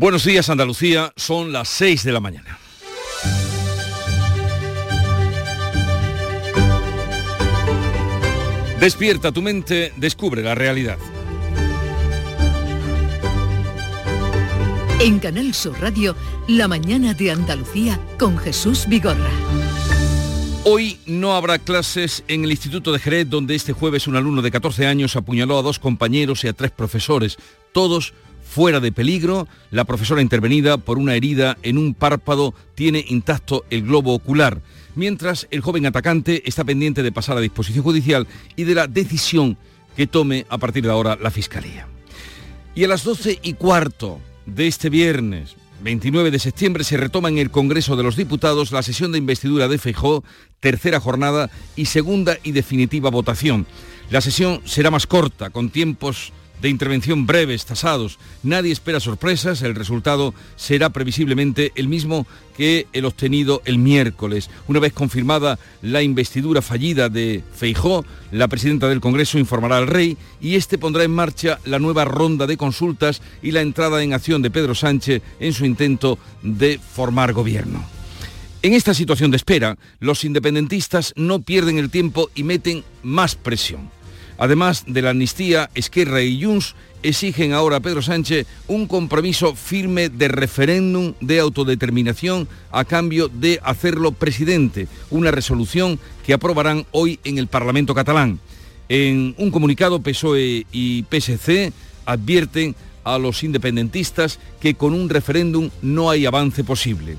Buenos días Andalucía, son las 6 de la mañana. Despierta tu mente, descubre la realidad. En Canal Sur Radio, La mañana de Andalucía con Jesús Vigorra. Hoy no habrá clases en el Instituto de Jerez, donde este jueves un alumno de 14 años apuñaló a dos compañeros y a tres profesores, todos fuera de peligro. La profesora intervenida por una herida en un párpado tiene intacto el globo ocular, mientras el joven atacante está pendiente de pasar a disposición judicial y de la decisión que tome a partir de ahora la Fiscalía. Y a las 12 y cuarto de este viernes, 29 de septiembre se retoma en el Congreso de los Diputados la sesión de investidura de Feijó, tercera jornada y segunda y definitiva votación. La sesión será más corta, con tiempos de intervención breves, tasados. Nadie espera sorpresas, el resultado será previsiblemente el mismo que el obtenido el miércoles. Una vez confirmada la investidura fallida de Feijó, la presidenta del Congreso informará al rey y este pondrá en marcha la nueva ronda de consultas y la entrada en acción de Pedro Sánchez en su intento de formar gobierno. En esta situación de espera, los independentistas no pierden el tiempo y meten más presión. Además de la amnistía, Esquerra y Junts exigen ahora a Pedro Sánchez un compromiso firme de referéndum de autodeterminación a cambio de hacerlo presidente, una resolución que aprobarán hoy en el Parlamento catalán. En un comunicado, PSOE y PSC advierten a los independentistas que con un referéndum no hay avance posible.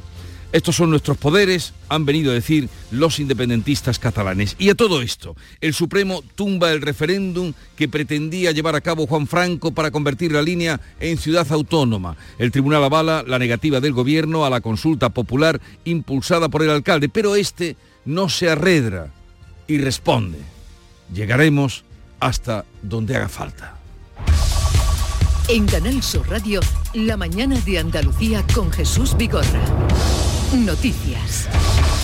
Estos son nuestros poderes, han venido a decir los independentistas catalanes. Y a todo esto, el Supremo tumba el referéndum que pretendía llevar a cabo Juan Franco para convertir la línea en ciudad autónoma. El tribunal avala la negativa del gobierno a la consulta popular impulsada por el alcalde, pero este no se arredra y responde. Llegaremos hasta donde haga falta. En Canal Sur Radio, La mañana de Andalucía con Jesús Vigorra. Noticias.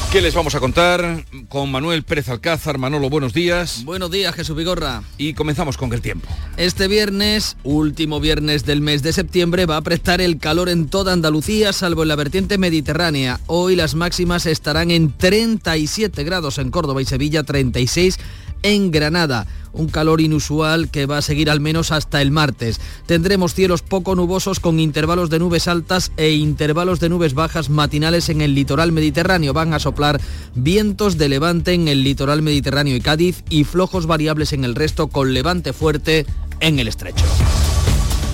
¿Qué les vamos a contar? Con Manuel Pérez Alcázar. Manolo, buenos días. Buenos días, Jesús Vigorra. Y comenzamos con el tiempo. Este viernes, último viernes del mes de septiembre, va a prestar el calor en toda Andalucía, salvo en la vertiente mediterránea. Hoy las máximas estarán en 37 grados en Córdoba y Sevilla, 36 en Granada un calor inusual que va a seguir al menos hasta el martes. Tendremos cielos poco nubosos con intervalos de nubes altas e intervalos de nubes bajas matinales en el litoral mediterráneo. Van a soplar vientos de levante en el litoral mediterráneo y Cádiz y flojos variables en el resto con levante fuerte en el estrecho.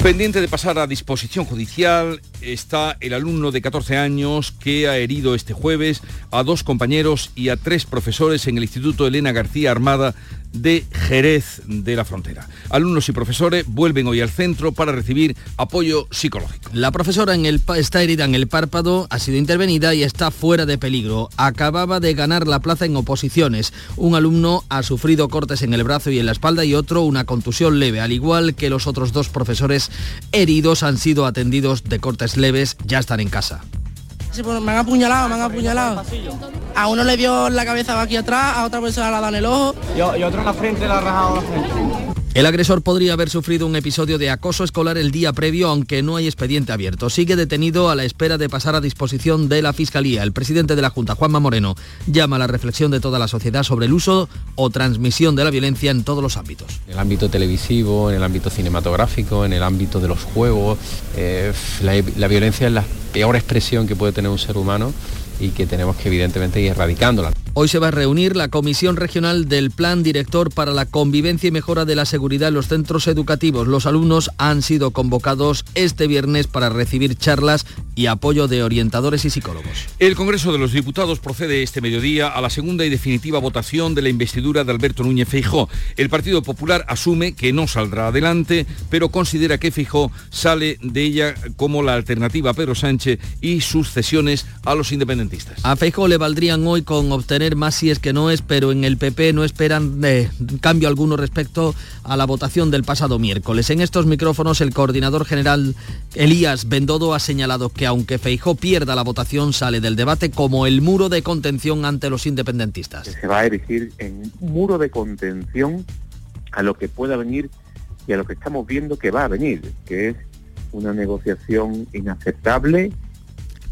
Pendiente de pasar a disposición judicial está el alumno de 14 años que ha herido este jueves a dos compañeros y a tres profesores en el Instituto Elena García Armada de Jerez de la Frontera. Alumnos y profesores vuelven hoy al centro para recibir apoyo psicológico. La profesora en el, está herida en el párpado, ha sido intervenida y está fuera de peligro. Acababa de ganar la plaza en oposiciones. Un alumno ha sufrido cortes en el brazo y en la espalda y otro una contusión leve, al igual que los otros dos profesores heridos han sido atendidos de cortes leves, ya están en casa. Pues, me han apuñalado, me han apuñalado. A uno le dio la cabeza aquí atrás, a otra persona la da en el ojo. Y, otro en la frente le ha rajado la frente. El agresor podría haber sufrido un episodio de acoso escolar el día previo, aunque no hay expediente abierto. Sigue detenido a la espera de pasar a disposición de la Fiscalía. El presidente de la Junta, Juanma Moreno, llama a la reflexión de toda la sociedad sobre el uso o transmisión de la violencia en todos los ámbitos. En el ámbito televisivo, en el ámbito cinematográfico, en el ámbito de los juegos. Eh, la violencia es la peor expresión que puede tener un ser humano y que tenemos que evidentemente ir erradicándola. Hoy se va a reunir la Comisión Regional del Plan Director para la Convivencia y Mejora de la Seguridad en los Centros Educativos. Los alumnos han sido convocados este viernes para recibir charlas y apoyo de orientadores y psicólogos. El Congreso de los Diputados procede este mediodía a la segunda y definitiva votación de la investidura de Alberto Núñez Feijó. El Partido Popular asume que no saldrá adelante, pero considera que Feijó sale de ella como la alternativa a Pedro Sánchez y sus cesiones a los independentistas. A Feijó le valdrían hoy con obtener más si es que no es, pero en el PP no esperan eh, cambio alguno respecto a la votación del pasado miércoles. En estos micrófonos el coordinador general Elías Bendodo ha señalado que aunque Feijó pierda la votación sale del debate como el muro de contención ante los independentistas. Se va a erigir en muro de contención a lo que pueda venir y a lo que estamos viendo que va a venir, que es una negociación inaceptable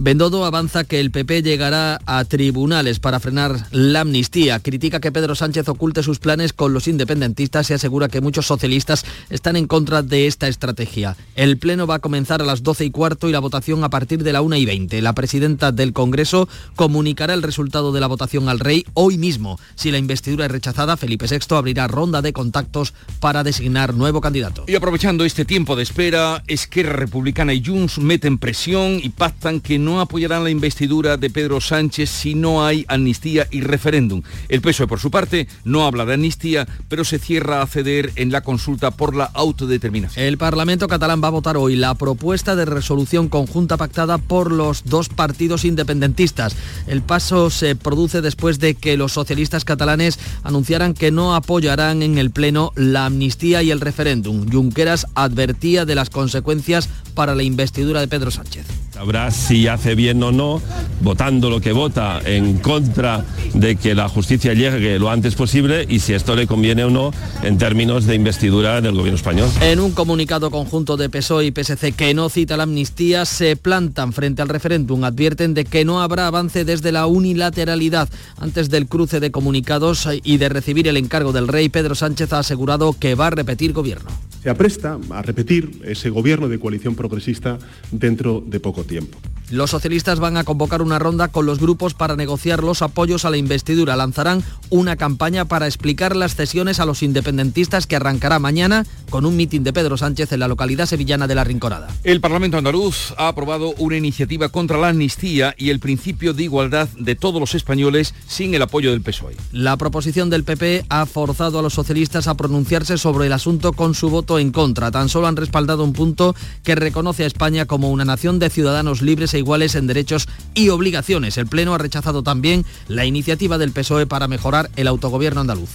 Bendodo avanza que el PP llegará a tribunales para frenar la amnistía. Critica que Pedro Sánchez oculte sus planes con los independentistas y asegura que muchos socialistas están en contra de esta estrategia. El pleno va a comenzar a las 12 y cuarto y la votación a partir de la 1 y 20. La presidenta del Congreso comunicará el resultado de la votación al rey hoy mismo. Si la investidura es rechazada, Felipe VI abrirá ronda de contactos para designar nuevo candidato. Y aprovechando este tiempo de espera, Esquerra Republicana y Junts meten presión y pactan que no no apoyarán la investidura de Pedro Sánchez si no hay amnistía y referéndum. El PSOE, por su parte, no habla de amnistía, pero se cierra a ceder en la consulta por la autodeterminación. El Parlamento catalán va a votar hoy la propuesta de resolución conjunta pactada por los dos partidos independentistas. El paso se produce después de que los socialistas catalanes anunciaran que no apoyarán en el Pleno la amnistía y el referéndum. Junqueras advertía de las consecuencias para la investidura de Pedro Sánchez. Habrá si hace bien o no, votando lo que vota en contra de que la justicia llegue lo antes posible y si esto le conviene o no en términos de investidura del gobierno español. En un comunicado conjunto de PSOE y PSC que no cita la amnistía, se plantan frente al referéndum, advierten de que no habrá avance desde la unilateralidad. Antes del cruce de comunicados y de recibir el encargo del rey, Pedro Sánchez ha asegurado que va a repetir gobierno se apresta a repetir ese gobierno de coalición progresista dentro de poco tiempo. Los socialistas van a convocar una ronda con los grupos para negociar los apoyos a la investidura. Lanzarán una campaña para explicar las cesiones a los independentistas que arrancará mañana con un mitin de Pedro Sánchez en la localidad sevillana de La Rinconada. El Parlamento andaluz ha aprobado una iniciativa contra la amnistía y el principio de igualdad de todos los españoles sin el apoyo del PSOE. La proposición del PP ha forzado a los socialistas a pronunciarse sobre el asunto con su voto en contra. Tan solo han respaldado un punto que reconoce a España como una nación de ciudadanos libres e iguales en derechos y obligaciones. El Pleno ha rechazado también la iniciativa del PSOE para mejorar el autogobierno andaluz.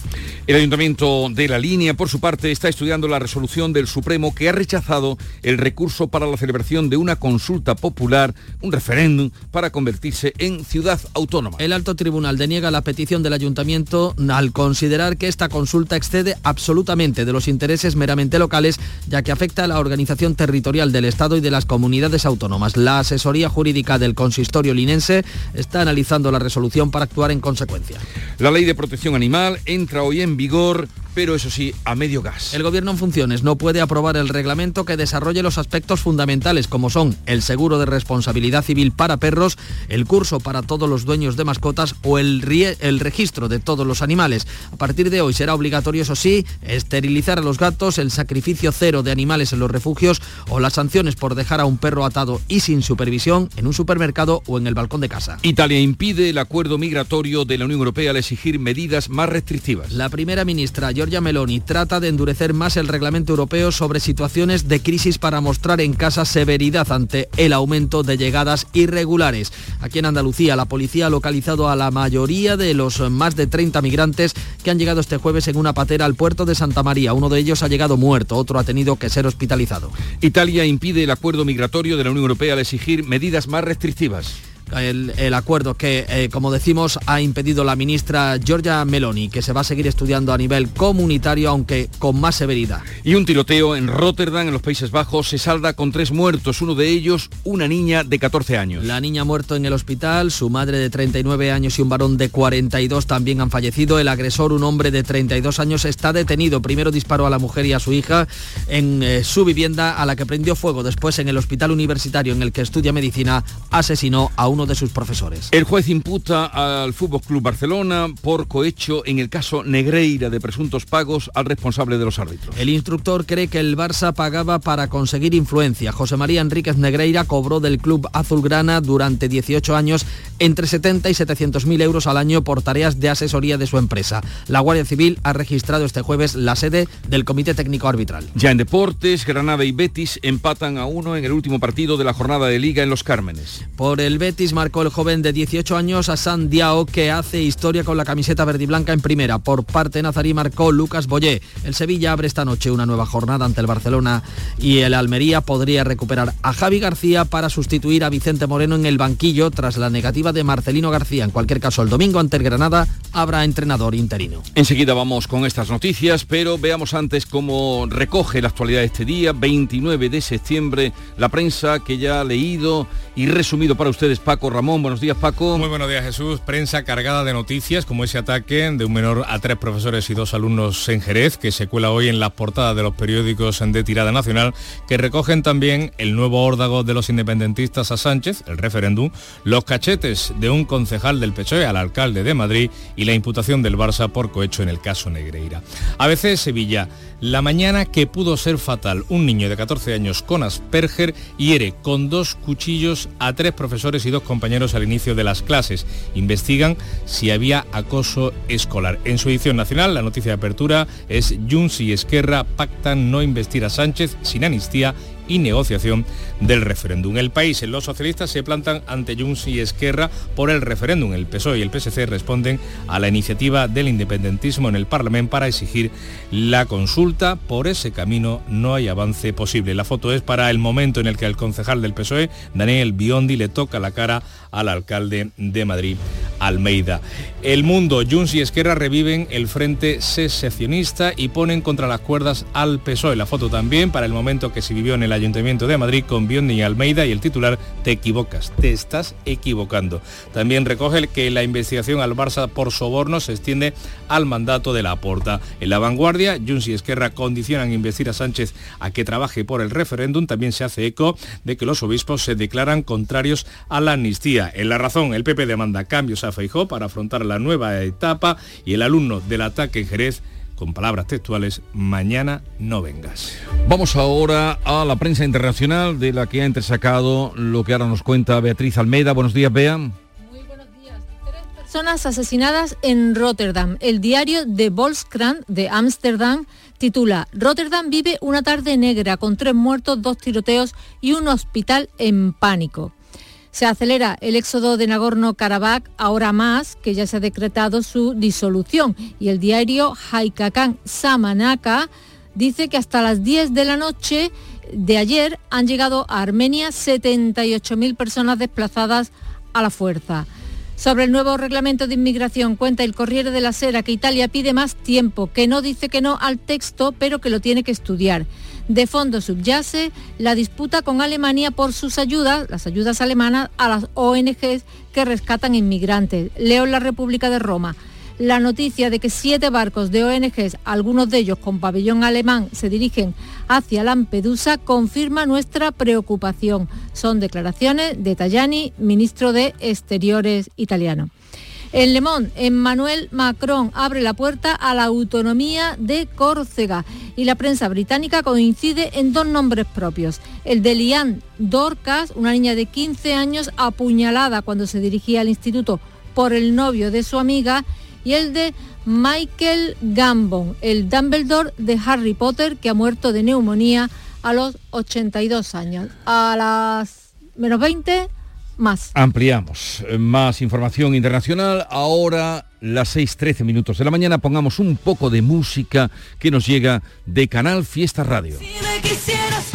El Ayuntamiento de la Línea, por su parte, está estudiando la resolución del Supremo que ha rechazado el recurso para la celebración de una consulta popular, un referéndum, para convertirse en ciudad autónoma. El alto tribunal deniega la petición del Ayuntamiento al considerar que esta consulta excede absolutamente de los intereses meramente locales, ya que afecta a la organización territorial del Estado y de las comunidades autónomas. La asesoría jurídica del consistorio linense está analizando la resolución para actuar en consecuencia. La ley de protección animal entra hoy en vigor pero eso sí, a medio gas. El Gobierno en funciones no puede aprobar el reglamento que desarrolle los aspectos fundamentales como son el seguro de responsabilidad civil para perros, el curso para todos los dueños de mascotas o el, el registro de todos los animales. A partir de hoy será obligatorio, eso sí, esterilizar a los gatos, el sacrificio cero de animales en los refugios o las sanciones por dejar a un perro atado y sin supervisión en un supermercado o en el balcón de casa. Italia impide el acuerdo migratorio de la Unión Europea al exigir medidas más restrictivas. La primera ministra, Giorgia Meloni trata de endurecer más el reglamento europeo sobre situaciones de crisis para mostrar en casa severidad ante el aumento de llegadas irregulares. Aquí en Andalucía, la policía ha localizado a la mayoría de los más de 30 migrantes que han llegado este jueves en una patera al puerto de Santa María. Uno de ellos ha llegado muerto, otro ha tenido que ser hospitalizado. Italia impide el acuerdo migratorio de la Unión Europea al exigir medidas más restrictivas el, acuerdo que, eh, como decimos, ha impedido la ministra Giorgia Meloni, que se va a seguir estudiando a nivel comunitario, aunque con más severidad. Y un tiroteo en Rotterdam, en los Países Bajos, se salda con tres muertos, uno de ellos una niña de 14 años. La niña ha muerto en el hospital, su madre de 39 años y un varón de 42 también han fallecido. El agresor, un hombre de 32 años, está detenido. Primero disparó a la mujer y a su hija en eh, su vivienda, a la que prendió fuego. Después, en el hospital universitario en el que estudia medicina, asesinó a un uno de sus profesores. El juez imputa al Fútbol Club Barcelona por cohecho en el caso Negreira de presuntos pagos al responsable de los árbitros. El instructor cree que el Barça pagaba para conseguir influencia. José María Enríquez Negreira cobró del club azulgrana durante 18 años entre 70 y 700 mil euros al año por tareas de asesoría de su empresa. La Guardia Civil ha registrado este jueves la sede del Comité Técnico Arbitral. Ya en deportes, Granada y Betis empatan a uno en el último partido de la jornada de liga en Los Cármenes. Por el Betis marcó el joven de 18 años a San Diao que hace historia con la camiseta verde y blanca en primera. Por parte Nazarí marcó Lucas Boyé. El Sevilla abre esta noche una nueva jornada ante el Barcelona y el Almería podría recuperar a Javi García para sustituir a Vicente Moreno en el banquillo tras la negativa de Marcelino García. En cualquier caso, el domingo ante el Granada habrá entrenador interino. Enseguida vamos con estas noticias, pero veamos antes cómo recoge la actualidad este día, 29 de septiembre, la prensa que ya ha leído y resumido para ustedes Paco Ramón. Buenos días, Paco. Muy buenos días, Jesús. Prensa cargada de noticias como ese ataque de un menor a tres profesores y dos alumnos en Jerez, que se cuela hoy en las portadas de los periódicos de tirada nacional, que recogen también el nuevo órdago de los independentistas a Sánchez, el referéndum, los cachetes de un concejal del PSOE al alcalde de Madrid y la imputación del Barça por cohecho en el caso Negreira. A veces Sevilla, la mañana que pudo ser fatal, un niño de 14 años con Asperger hiere con dos cuchillos a tres profesores y dos compañeros al inicio de las clases. Investigan si había acoso escolar. En su edición nacional, la noticia de apertura es Junts y Esquerra pactan no investir a Sánchez sin amnistía y negociación del referéndum. El país, los socialistas se plantan ante Junts y Esquerra por el referéndum. El PSOE y el PSC responden a la iniciativa del independentismo en el Parlamento para exigir la consulta. Por ese camino no hay avance posible. La foto es para el momento en el que el concejal del PSOE, Daniel Biondi, le toca la cara al alcalde de Madrid, Almeida. El mundo, Junts y Esquerra reviven el frente secesionista y ponen contra las cuerdas al PSOE. La foto también para el momento que se vivió en el Ayuntamiento de Madrid con Biondi y Almeida y el titular Te equivocas, te estás equivocando. También recoge que la investigación al Barça por soborno se extiende al mandato de la Porta. En la vanguardia, Junts y Esquerra condicionan investir a Sánchez a que trabaje por el referéndum. También se hace eco de que los obispos se declaran contrarios a la amnistía. En la razón, el PP demanda cambios a Feijó para afrontar la nueva etapa y el alumno del ataque en Jerez con palabras textuales, mañana no vengas. Vamos ahora a la prensa internacional de la que ha entresacado lo que ahora nos cuenta Beatriz Almeida. Buenos días, Bea. Muy buenos días. Tres personas asesinadas en Rotterdam. El diario de Volkskrant de Ámsterdam titula Rotterdam vive una tarde negra con tres muertos, dos tiroteos y un hospital en pánico. Se acelera el éxodo de Nagorno-Karabaj ahora más que ya se ha decretado su disolución y el diario Haikakan Samanaka dice que hasta las 10 de la noche de ayer han llegado a Armenia 78.000 personas desplazadas a la fuerza. Sobre el nuevo reglamento de inmigración cuenta el Corriere de la Sera que Italia pide más tiempo, que no dice que no al texto, pero que lo tiene que estudiar. De fondo subyace la disputa con Alemania por sus ayudas, las ayudas alemanas, a las ONGs que rescatan inmigrantes. Leo en la República de Roma. La noticia de que siete barcos de ONGs, algunos de ellos con pabellón alemán, se dirigen hacia Lampedusa, confirma nuestra preocupación. Son declaraciones de Tajani, ministro de Exteriores italiano. En Le Monde, Emmanuel Macron abre la puerta a la autonomía de Córcega y la prensa británica coincide en dos nombres propios. El de Liane Dorcas, una niña de 15 años apuñalada cuando se dirigía al instituto por el novio de su amiga, y el de Michael Gambon, el Dumbledore de Harry Potter que ha muerto de neumonía a los 82 años. A las menos 20 más. Ampliamos. Más información internacional. Ahora las 6.13 minutos de la mañana pongamos un poco de música que nos llega de Canal Fiesta Radio. Si me quisieras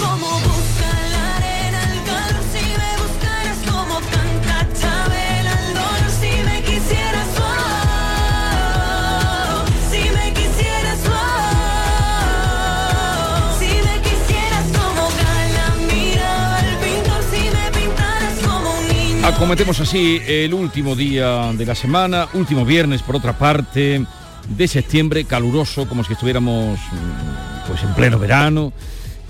Acometemos así el último día de la semana, último viernes por otra parte de septiembre, caluroso, como si estuviéramos mm, pues en pleno verano.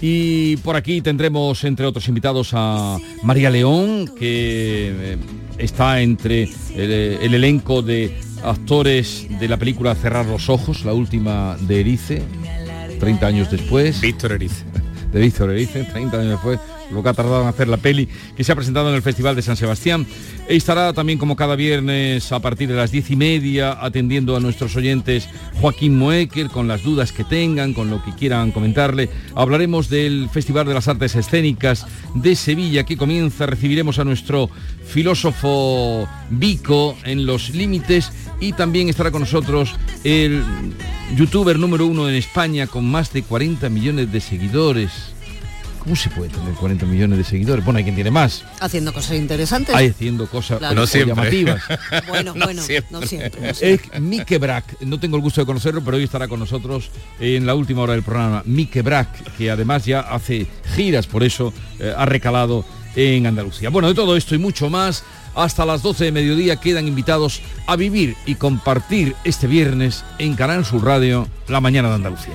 Y por aquí tendremos entre otros invitados a María León, que eh, está entre el, el elenco de actores de la película Cerrar los Ojos, la última de Erice, 30 años después. Víctor Erice. De Víctor Erice, 30 años después, lo que ha tardado en hacer la peli, que se ha presentado en el Festival de San Sebastián. E estará también como cada viernes a partir de las diez y media atendiendo a nuestros oyentes Joaquín Moecker con las dudas que tengan, con lo que quieran comentarle. Hablaremos del Festival de las Artes Escénicas de Sevilla que comienza. Recibiremos a nuestro filósofo Vico en los límites y también estará con nosotros el youtuber número uno en España con más de 40 millones de seguidores. ¿Cómo se puede tener 40 millones de seguidores? Bueno, hay quien tiene más. Haciendo cosas interesantes. Hay haciendo cosas Claro. No siempre. llamativas. Bueno, No bueno, siempre. no siempre. no siempre. Es Mike Brack, no tengo el gusto de conocerlo, pero hoy estará con nosotros en la última hora del programa. Mike Brack, que además ya hace giras, por eso eh, ha recalado en Andalucía. Bueno, de todo esto y mucho más, hasta las 12 de mediodía quedan invitados a vivir y compartir este viernes en Canal Sur Radio, La Mañana de Andalucía.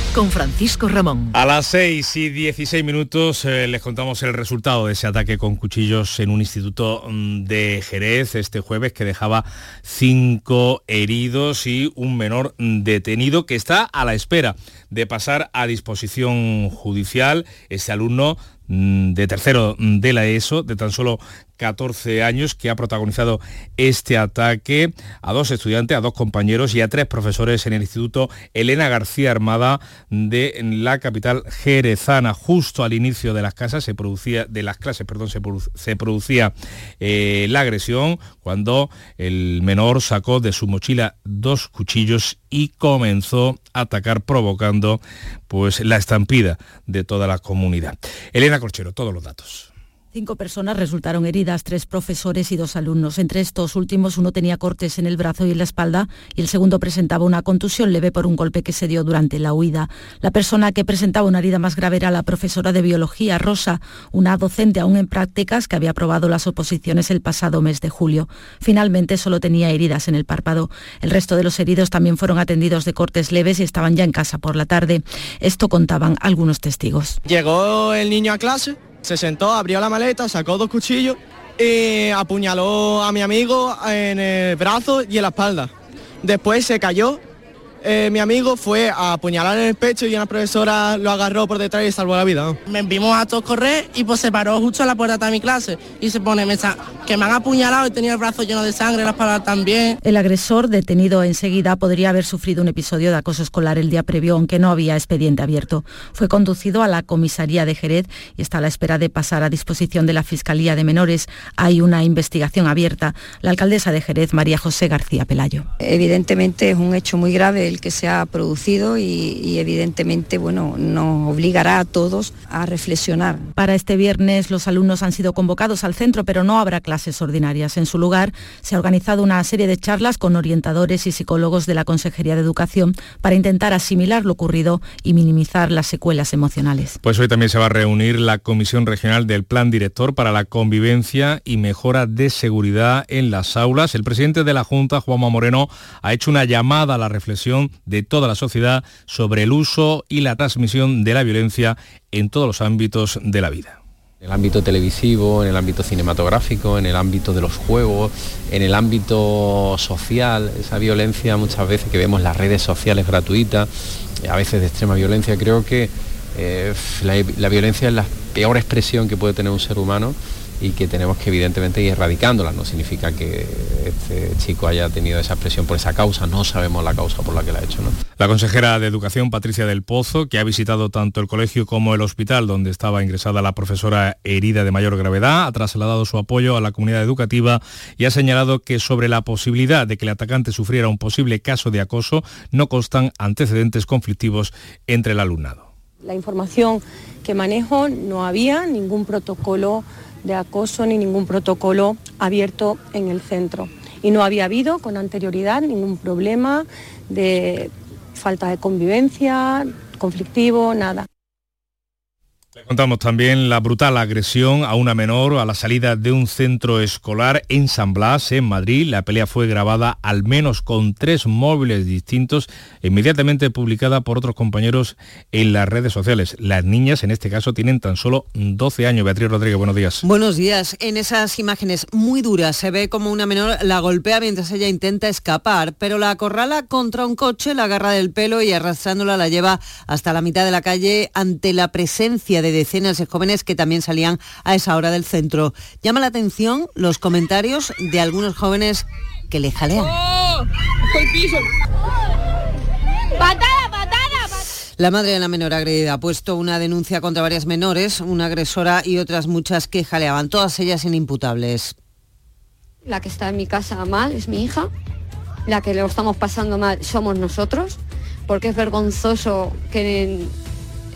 con Francisco Ramón. A las 6 y 16 minutos eh, les contamos el resultado de ese ataque con cuchillos en un instituto mm, de Jerez este jueves que dejaba cinco heridos y un menor detenido que está a la espera de pasar a disposición judicial. Este alumno mm, de tercero de la ESO, de tan solo 14 años, que ha protagonizado este ataque a dos estudiantes, a dos compañeros y a tres profesores en el Instituto Elena García Armada de la capital jerezana. Justo al inicio de las casas se producía, de las clases, perdón, se, produ- se producía eh, la agresión cuando el menor sacó de su mochila dos cuchillos y comenzó a atacar provocando pues la estampida de toda la comunidad. Elena Corchero, todos los datos. Cinco personas resultaron heridas, tres profesores y dos alumnos. Entre estos últimos, uno tenía cortes en el brazo y en la espalda y el segundo presentaba una contusión leve por un golpe que se dio durante la huida. La persona que presentaba una herida más grave era la profesora de biología, Rosa, una docente aún en prácticas que había aprobado las oposiciones el pasado mes de julio. Finalmente solo tenía heridas en el párpado. El resto de los heridos también fueron atendidos de cortes leves y estaban ya en casa por la tarde. Esto contaban algunos testigos. Llegó el niño a clase, se sentó, abrió la maleta, sacó dos cuchillos y apuñaló a mi amigo en el brazo y en la espalda. Después se cayó. Eh, mi amigo fue a apuñalar en el pecho y una profesora lo agarró por detrás y salvó la vida. Me vimos a todos correr y pues se paró justo a la puerta de mi clase y se pone mesa que me han apuñalado y tenía el brazo lleno de sangre, la espalda también. El agresor, detenido enseguida, podría haber sufrido un episodio de acoso escolar el día previo, aunque no había expediente abierto. Fue conducido a la comisaría de Jerez y está a la espera de pasar a disposición de la Fiscalía de Menores. Hay una investigación abierta. La alcaldesa de Jerez, María José García Pelayo. Evidentemente es un hecho muy grave el que se ha producido y, y evidentemente bueno, nos obligará a todos a reflexionar. Para este viernes los alumnos han sido convocados al centro, pero no habrá clases ordinarias. En su lugar se ha organizado una serie de charlas con orientadores y psicólogos de la Consejería de Educación para intentar asimilar lo ocurrido y minimizar las secuelas emocionales. Pues hoy también se va a reunir la Comisión Regional del Plan Director para la Convivencia y Mejora de Seguridad en las aulas. El presidente de la Junta, Juanma Moreno, ha hecho una llamada a la reflexión de toda la sociedad sobre el uso y la transmisión de la violencia en todos los ámbitos de la vida. En el ámbito televisivo, en el ámbito cinematográfico, en el ámbito de los juegos, en el ámbito social, esa violencia muchas veces que vemos las redes sociales gratuitas, a veces de extrema violencia, creo que eh, la violencia es la peor expresión que puede tener un ser humano y que tenemos que evidentemente ir erradicándola. No significa que este chico haya tenido esa expresión por esa causa, no sabemos la causa por la que la ha hecho. ¿no? La consejera de Educación, Patricia del Pozo, que ha visitado tanto el colegio como el hospital donde estaba ingresada la profesora herida de mayor gravedad, ha trasladado su apoyo a la comunidad educativa y ha señalado que sobre la posibilidad de que el atacante sufriera un posible caso de acoso no constan antecedentes conflictivos entre el alumnado. La información que manejo no había ningún protocolo de acoso ni ningún protocolo abierto en el centro. Y no había habido con anterioridad ningún problema de falta de convivencia, conflictivo, nada. Contamos también la brutal agresión a una menor a la salida de un centro escolar en San Blas, en Madrid. La pelea fue grabada al menos con tres móviles distintos inmediatamente publicada por otros compañeros en las redes sociales. Las niñas, en este caso, tienen tan solo 12 años. Beatriz Rodríguez, buenos días. Buenos días. En esas imágenes muy duras se ve como una menor la golpea mientras ella intenta escapar, pero la acorrala contra un coche, la agarra del pelo y arrastrándola la lleva hasta la mitad de la calle ante la presencia de decenas de jóvenes que también salían a esa hora del centro. Llama la atención los comentarios de algunos jóvenes que le jalean. ¡Patada, patada! La madre de la menor agredida ha puesto una denuncia contra varias menores, una agresora y otras muchas que jaleaban, todas ellas inimputables. La que está en mi casa mal es mi hija, la que lo estamos pasando mal somos nosotros, porque es vergonzoso que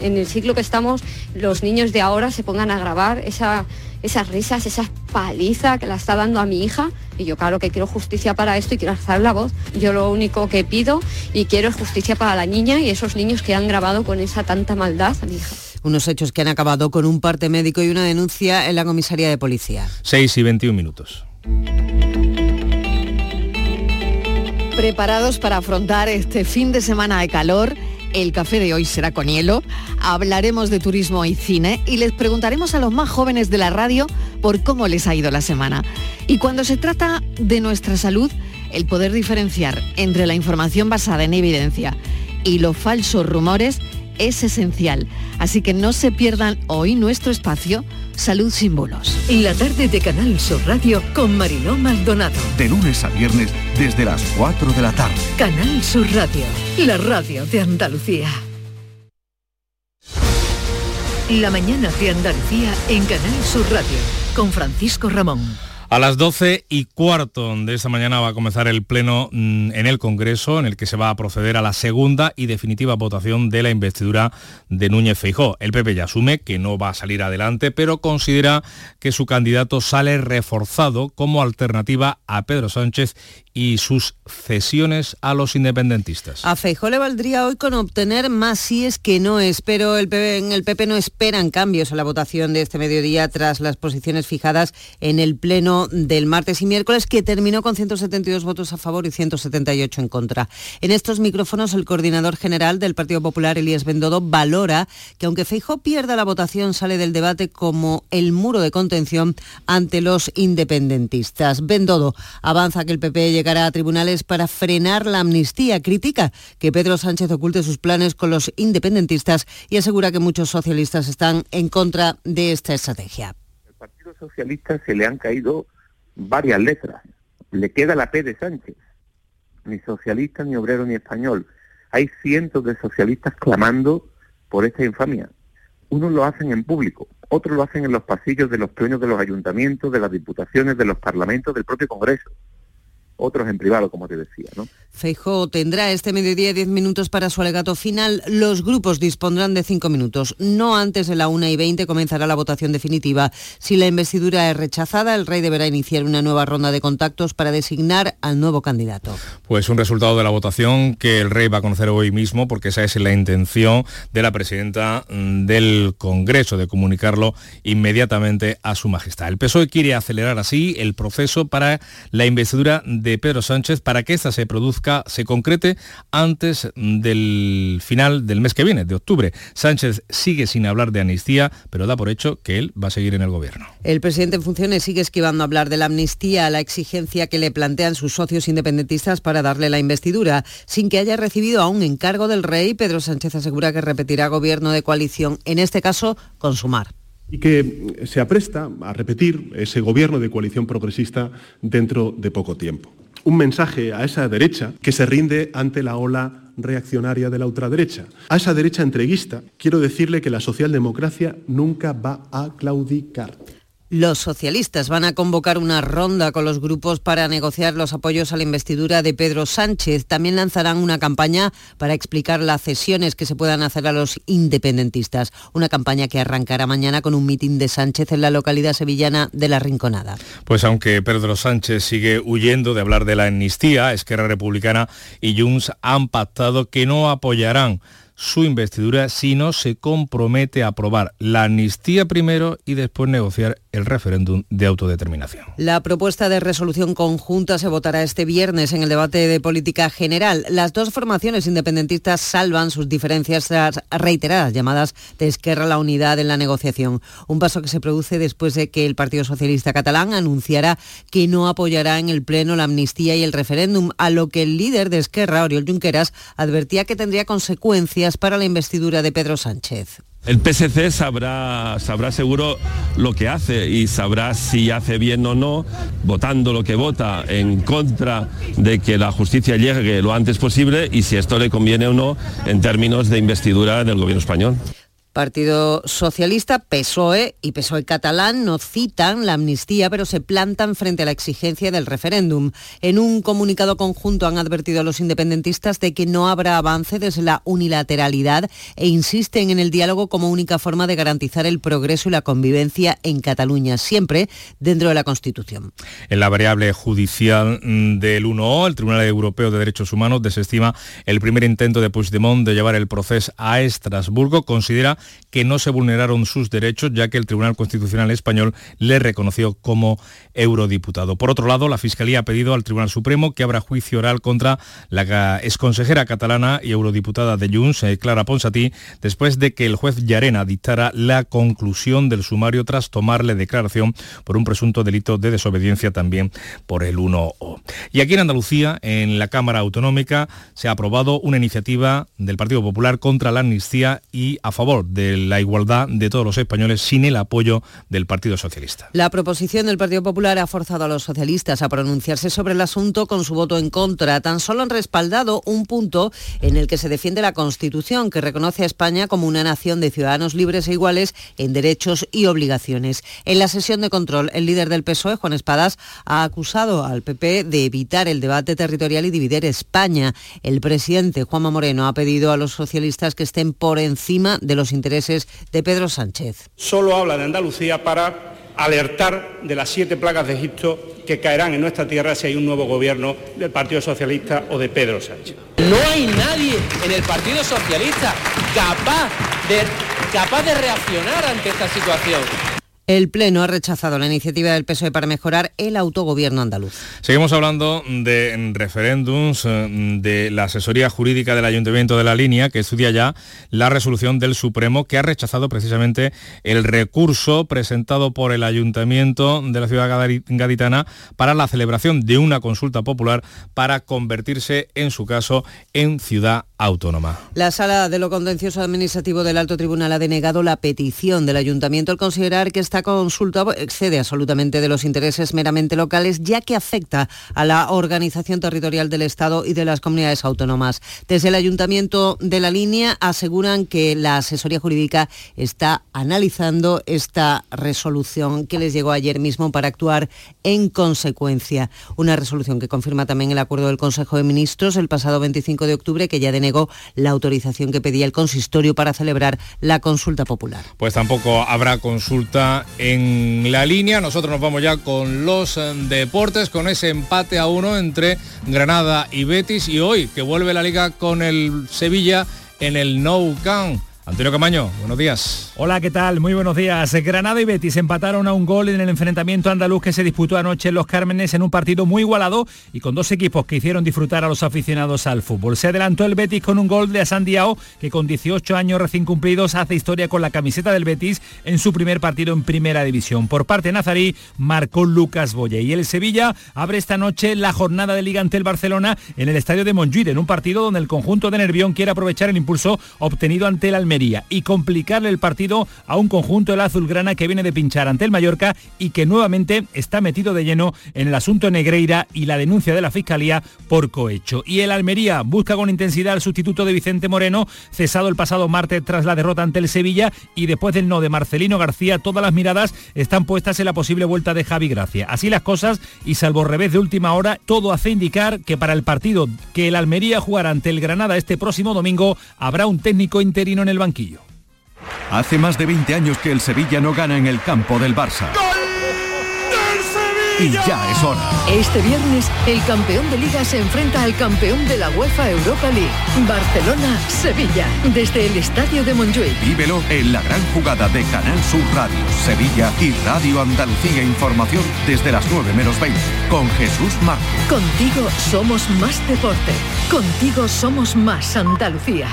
en, el ciclo que estamos los niños de ahora se pongan a grabar esa, esas risas, esa paliza que la está dando a mi hija. Y yo claro que quiero justicia para esto y quiero alzar la voz. Yo lo único que pido y quiero es justicia para la niña y esos niños que han grabado con esa tanta maldad a mi hija. Unos hechos que han acabado con un parte médico y una denuncia en la comisaría de policía. 6 y 21 minutos. Preparados para afrontar este fin de semana de calor. El café de hoy será con hielo. Hablaremos de turismo y cine y les preguntaremos a los más jóvenes de la radio por cómo les ha ido la semana. Y cuando se trata de nuestra salud, el poder diferenciar entre la información basada en evidencia y los falsos rumores es esencial. Así que no se pierdan hoy nuestro espacio Salud sin bulos. La tarde de Canal Sur Radio con Mariló Maldonado. De lunes a viernes desde las 4 de la tarde. Canal Sur Radio, la radio de Andalucía. La mañana de Andalucía en Canal Sur Radio con Francisco Ramón. A las 12 y cuarto de esta mañana va a comenzar el pleno mm, en el Congreso, en el que se va a proceder a la segunda y definitiva votación de la investidura de Núñez Feijó. El PP ya asume que no va a salir adelante, pero considera que su candidato sale reforzado como alternativa a Pedro Sánchez y sus cesiones a los independentistas. A Feijó le valdría hoy con obtener más síes que no es, pero el PP, en el PP no esperan cambios a la votación de este mediodía tras las posiciones fijadas en el pleno del martes y miércoles que terminó con 172 votos a favor y 178 en contra. En estos micrófonos el coordinador general del Partido Popular, Elías Bendodo, valora que aunque Feijó pierda la votación sale del debate como el muro de contención ante los independentistas. Bendodo avanza que el PP llegará a tribunales para frenar la amnistía. Critica que Pedro Sánchez oculte sus planes con los independentistas y asegura que muchos socialistas están en contra de esta estrategia. Se le han caído varias letras. Le queda la P de Sánchez. Ni socialista, ni obrero, ni español. Hay cientos de socialistas clamando por esta infamia. Unos lo hacen en público, otros lo hacen en los pasillos de los plenos de los ayuntamientos, de las diputaciones, de los parlamentos, del propio Congreso. Otros en privado, como te decía, ¿no? Feijó tendrá este mediodía 10 minutos para su alegato final. Los grupos dispondrán de 5 minutos. No antes de la 1 y 20 comenzará la votación definitiva. Si la investidura es rechazada, el rey deberá iniciar una nueva ronda de contactos para designar al nuevo candidato. Pues un resultado de la votación que el rey va a conocer hoy mismo, porque esa es la intención de la presidenta del Congreso, de comunicarlo inmediatamente a su majestad. El PSOE quiere acelerar así el proceso para la investidura de Pedro Sánchez para que ésta se produzca, se concrete antes del final del mes que viene, de octubre. Sánchez sigue sin hablar de amnistía, pero da por hecho que él va a seguir en el gobierno. El presidente en funciones sigue esquivando hablar de la amnistía, la exigencia que le plantean sus socios independentistas para darle la investidura. Sin que haya recibido aún encargo del rey, Pedro Sánchez asegura que repetirá gobierno de coalición, en este caso con Sumar y que se apresta a repetir ese gobierno de coalición progresista dentro de poco tiempo. Un mensaje a esa derecha que se rinde ante la ola reaccionaria de la ultraderecha. A esa derecha entreguista quiero decirle que la socialdemocracia nunca va a claudicar. Los socialistas van a convocar una ronda con los grupos para negociar los apoyos a la investidura de Pedro Sánchez. También lanzarán una campaña para explicar las cesiones que se puedan hacer a los independentistas. Una campaña que arrancará mañana con un mitin de Sánchez en la localidad sevillana de La Rinconada. Pues aunque Pedro Sánchez sigue huyendo de hablar de la amnistía, Esquerra Republicana y Junts han pactado que no apoyarán su investidura si no se compromete a aprobar la amnistía primero y después negociar el referéndum de autodeterminación. La propuesta de resolución conjunta se votará este viernes en el debate de política general. Las dos formaciones independentistas salvan sus diferencias tras reiteradas llamadas de Esquerra la unidad en la negociación. Un paso que se produce después de que el Partido Socialista Catalán anunciara que no apoyará en el Pleno la amnistía y el referéndum, a lo que el líder de Esquerra, Oriol Junqueras, advertía que tendría consecuencias para la investidura de Pedro Sánchez. El PSC sabrá, sabrá seguro lo que hace y sabrá si hace bien o no, votando lo que vota en contra de que la justicia llegue lo antes posible y si esto le conviene o no en términos de investidura del gobierno español. Partido Socialista, PSOE y PSOE catalán no citan la amnistía, pero se plantan frente a la exigencia del referéndum. En un comunicado conjunto han advertido a los independentistas de que no habrá avance desde la unilateralidad e insisten en el diálogo como única forma de garantizar el progreso y la convivencia en Cataluña, siempre dentro de la Constitución. En la variable judicial mm, del 1O, el Tribunal Europeo de Derechos Humanos desestima el primer intento de Puigdemont de llevar el proceso a Estrasburgo. Considera que no se vulneraron sus derechos, ya que el Tribunal Constitucional Español le reconoció como eurodiputado. Por otro lado, la Fiscalía ha pedido al Tribunal Supremo que abra juicio oral contra la exconsejera catalana y eurodiputada de Junts, eh, Clara Ponsatí, después de que el juez Llarena dictara la conclusión del sumario tras tomarle declaración por un presunto delito de desobediencia también por el 1O. Y aquí en Andalucía, en la Cámara Autonómica, se ha aprobado una iniciativa del Partido Popular contra la amnistía y a favor de la igualdad de todos los españoles sin el apoyo del Partido Socialista. La proposición del Partido Popular ha forzado a los socialistas a pronunciarse sobre el asunto con su voto en contra. Tan solo han respaldado un punto en el que se defiende la Constitución, que reconoce a España como una nación de ciudadanos libres e iguales en derechos y obligaciones. En la sesión de control, el líder del PSOE, Juan Espadas, ha acusado al PP de evitar el debate territorial y dividir España. El presidente, Juanma Moreno, ha pedido a los socialistas que estén por encima de los intereses de Pedro Sánchez. Solo habla de Andalucía para alertar de las siete plagas de Egipto que caerán en nuestra tierra si hay un nuevo gobierno del Partido Socialista o de Pedro Sánchez. No hay nadie en el Partido Socialista capaz de, capaz de reaccionar ante esta situación. El Pleno ha rechazado la iniciativa del PSOE para mejorar el autogobierno andaluz. Seguimos hablando de referéndums, eh, de la asesoría jurídica del Ayuntamiento de la Línea, que estudia ya la resolución del Supremo, que ha rechazado precisamente el recurso presentado por el Ayuntamiento de la ciudad gaditana para la celebración de una consulta popular para convertirse, en su caso, en ciudad autónoma. La Sala de lo Contencioso Administrativo del Alto Tribunal ha denegado la petición del Ayuntamiento al considerar que esta consulta excede absolutamente de los intereses meramente locales, ya que afecta a la organización territorial del Estado y de las comunidades autónomas. Desde el Ayuntamiento de la Línea aseguran que la asesoría jurídica está analizando esta resolución que les llegó ayer mismo para actuar en consecuencia. Una resolución que confirma también el acuerdo del Consejo de Ministros el pasado 25 de octubre que ya denegó la autorización que pedía el consistorio para celebrar la consulta popular. Pues tampoco habrá consulta en la línea. Nosotros nos vamos ya con los eh, deportes, con ese empate a uno entre Granada y Betis. Y hoy que vuelve la liga con el Sevilla en el Nou Camp. Antonio Camaño, buenos días. Hola, ¿qué tal? Muy buenos días. Granada y Betis empataron a un gol en el enfrentamiento andaluz que se disputó anoche en Los Cármenes en un partido muy igualado y con dos equipos que hicieron disfrutar a los aficionados al fútbol. Se adelantó el Betis con un gol de Asan Diao, que con 18 años recién cumplidos hace historia con la camiseta del Betis en su primer partido en Primera División. Por parte nazarí marcó Lucas Boye y el Sevilla abre esta noche la jornada de Liga ante el Barcelona en el estadio de Montjuic, en un partido donde el conjunto de Nervión quiere aprovechar el impulso obtenido ante el Almería y complicarle el partido a un conjunto del azulgrana que viene de pinchar ante el Mallorca y que nuevamente está metido de lleno en el asunto Negreira y la denuncia de la Fiscalía por cohecho. Y el Almería busca con intensidad al sustituto de Vicente Moreno, cesado el pasado martes tras la derrota ante el Sevilla y después del no de Marcelino García, todas las miradas están puestas en la posible vuelta de Javi Gracia. Así las cosas y salvo revés de última hora, todo hace indicar que para el partido que el Almería jugará ante el Granada este próximo domingo habrá un técnico interino en el banquillo. Hace más de 20 años que el Sevilla no gana en el campo del Barça. Y ya es hora. Este viernes, el campeón de liga se enfrenta al campeón de la UEFA Europa League, Barcelona-Sevilla, desde el estadio de Montjuic. Vívelo en la gran jugada de Canal Sur Radio, Sevilla y Radio Andalucía Información desde las 9 menos 20 con Jesús Márquez. Contigo somos más deporte. Contigo somos más Andalucía.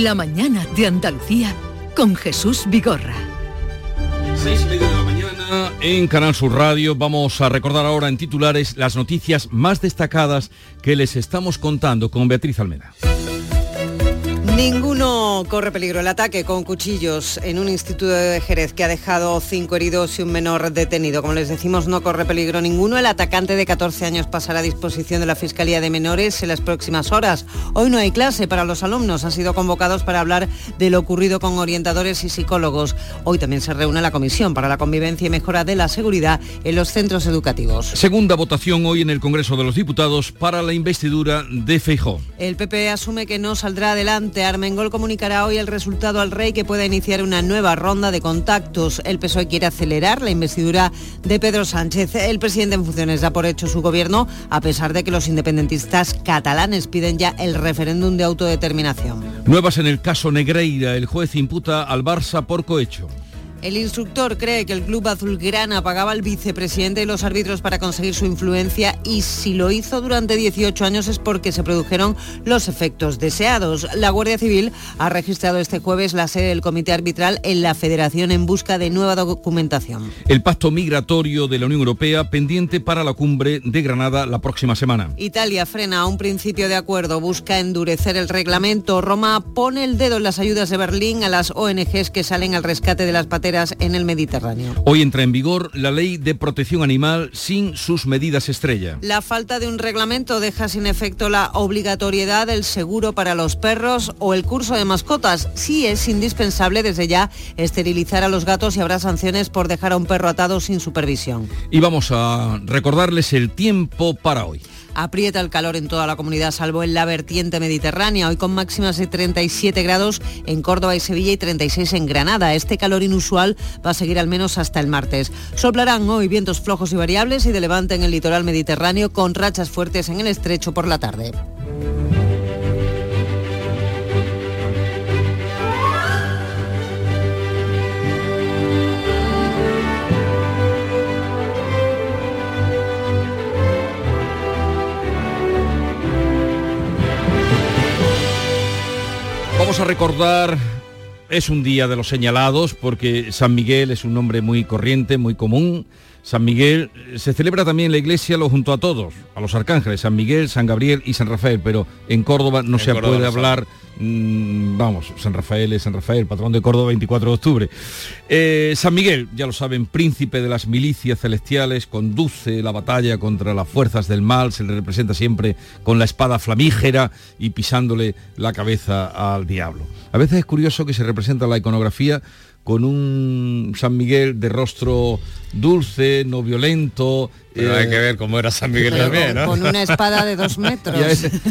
La mañana de Andalucía con Jesús Vigorra. Seis y media de la mañana en Canal Sur Radio. Vamos a recordar ahora en titulares las noticias más destacadas que les estamos contando con Beatriz Almeda. Ninguno corre peligro. El ataque con cuchillos en un instituto de Jerez que ha dejado cinco heridos y un menor detenido. Como les decimos, no corre peligro ninguno. El atacante de 14 años pasará a disposición de la Fiscalía de Menores en las próximas horas. Hoy no hay clase para los alumnos. Han sido convocados para hablar de lo ocurrido con orientadores y psicólogos. Hoy también se reúne la Comisión para la Convivencia y Mejora de la Seguridad en los centros educativos. Segunda votación hoy en el Congreso de los Diputados para la investidura de Feijó. El PP asume que no saldrá adelante. Armengol comunicará hoy el resultado al rey que pueda iniciar una nueva ronda de contactos. El PSOE quiere acelerar la investidura de Pedro Sánchez. El presidente en funciones da por hecho su gobierno, a pesar de que los independentistas catalanes piden ya el referéndum de autodeterminación. Nuevas en el caso Negreira. El juez imputa al Barça por cohecho. El instructor cree que el club azulgrana pagaba al vicepresidente y los árbitros para conseguir su influencia y si lo hizo durante 18 años es porque se produjeron los efectos deseados. La Guardia Civil ha registrado este jueves la sede del comité arbitral en la Federación en busca de nueva documentación. El pacto migratorio de la Unión Europea pendiente para la cumbre de Granada la próxima semana. Italia frena a un principio de acuerdo, busca endurecer el reglamento. Roma pone el dedo en las ayudas de Berlín a las ONGs que salen al rescate de las en el Mediterráneo. Hoy entra en vigor la ley de protección animal sin sus medidas estrella. La falta de un reglamento deja sin efecto la obligatoriedad del seguro para los perros o el curso de mascotas. Sí es indispensable desde ya esterilizar a los gatos y habrá sanciones por dejar a un perro atado sin supervisión. Y vamos a recordarles el tiempo para hoy. Aprieta el calor en toda la comunidad, salvo en la vertiente mediterránea, hoy con máximas de 37 grados en Córdoba y Sevilla y 36 en Granada. Este calor inusual va a seguir al menos hasta el martes. Soplarán hoy vientos flojos y variables y de levante en el litoral mediterráneo con rachas fuertes en el estrecho por la tarde. Vamos a recordar, es un día de los señalados porque San Miguel es un nombre muy corriente, muy común. San Miguel se celebra también en la iglesia lo junto a todos, a los arcángeles, San Miguel, San Gabriel y San Rafael, pero en Córdoba no En se Córdoba puede no hablar, mm, vamos, San Rafael es San Rafael, patrón de Córdoba 24 de octubre. Eh, San Miguel, ya lo saben, príncipe de las milicias celestiales, conduce la batalla contra las fuerzas del mal, se le representa siempre con la espada flamígera y pisándole la cabeza al diablo. A veces es curioso que se representa la iconografía con un San Miguel de rostro dulce, no violento. Pero hay que ver cómo era San Miguel también, ¿no? Con una espada de dos metros.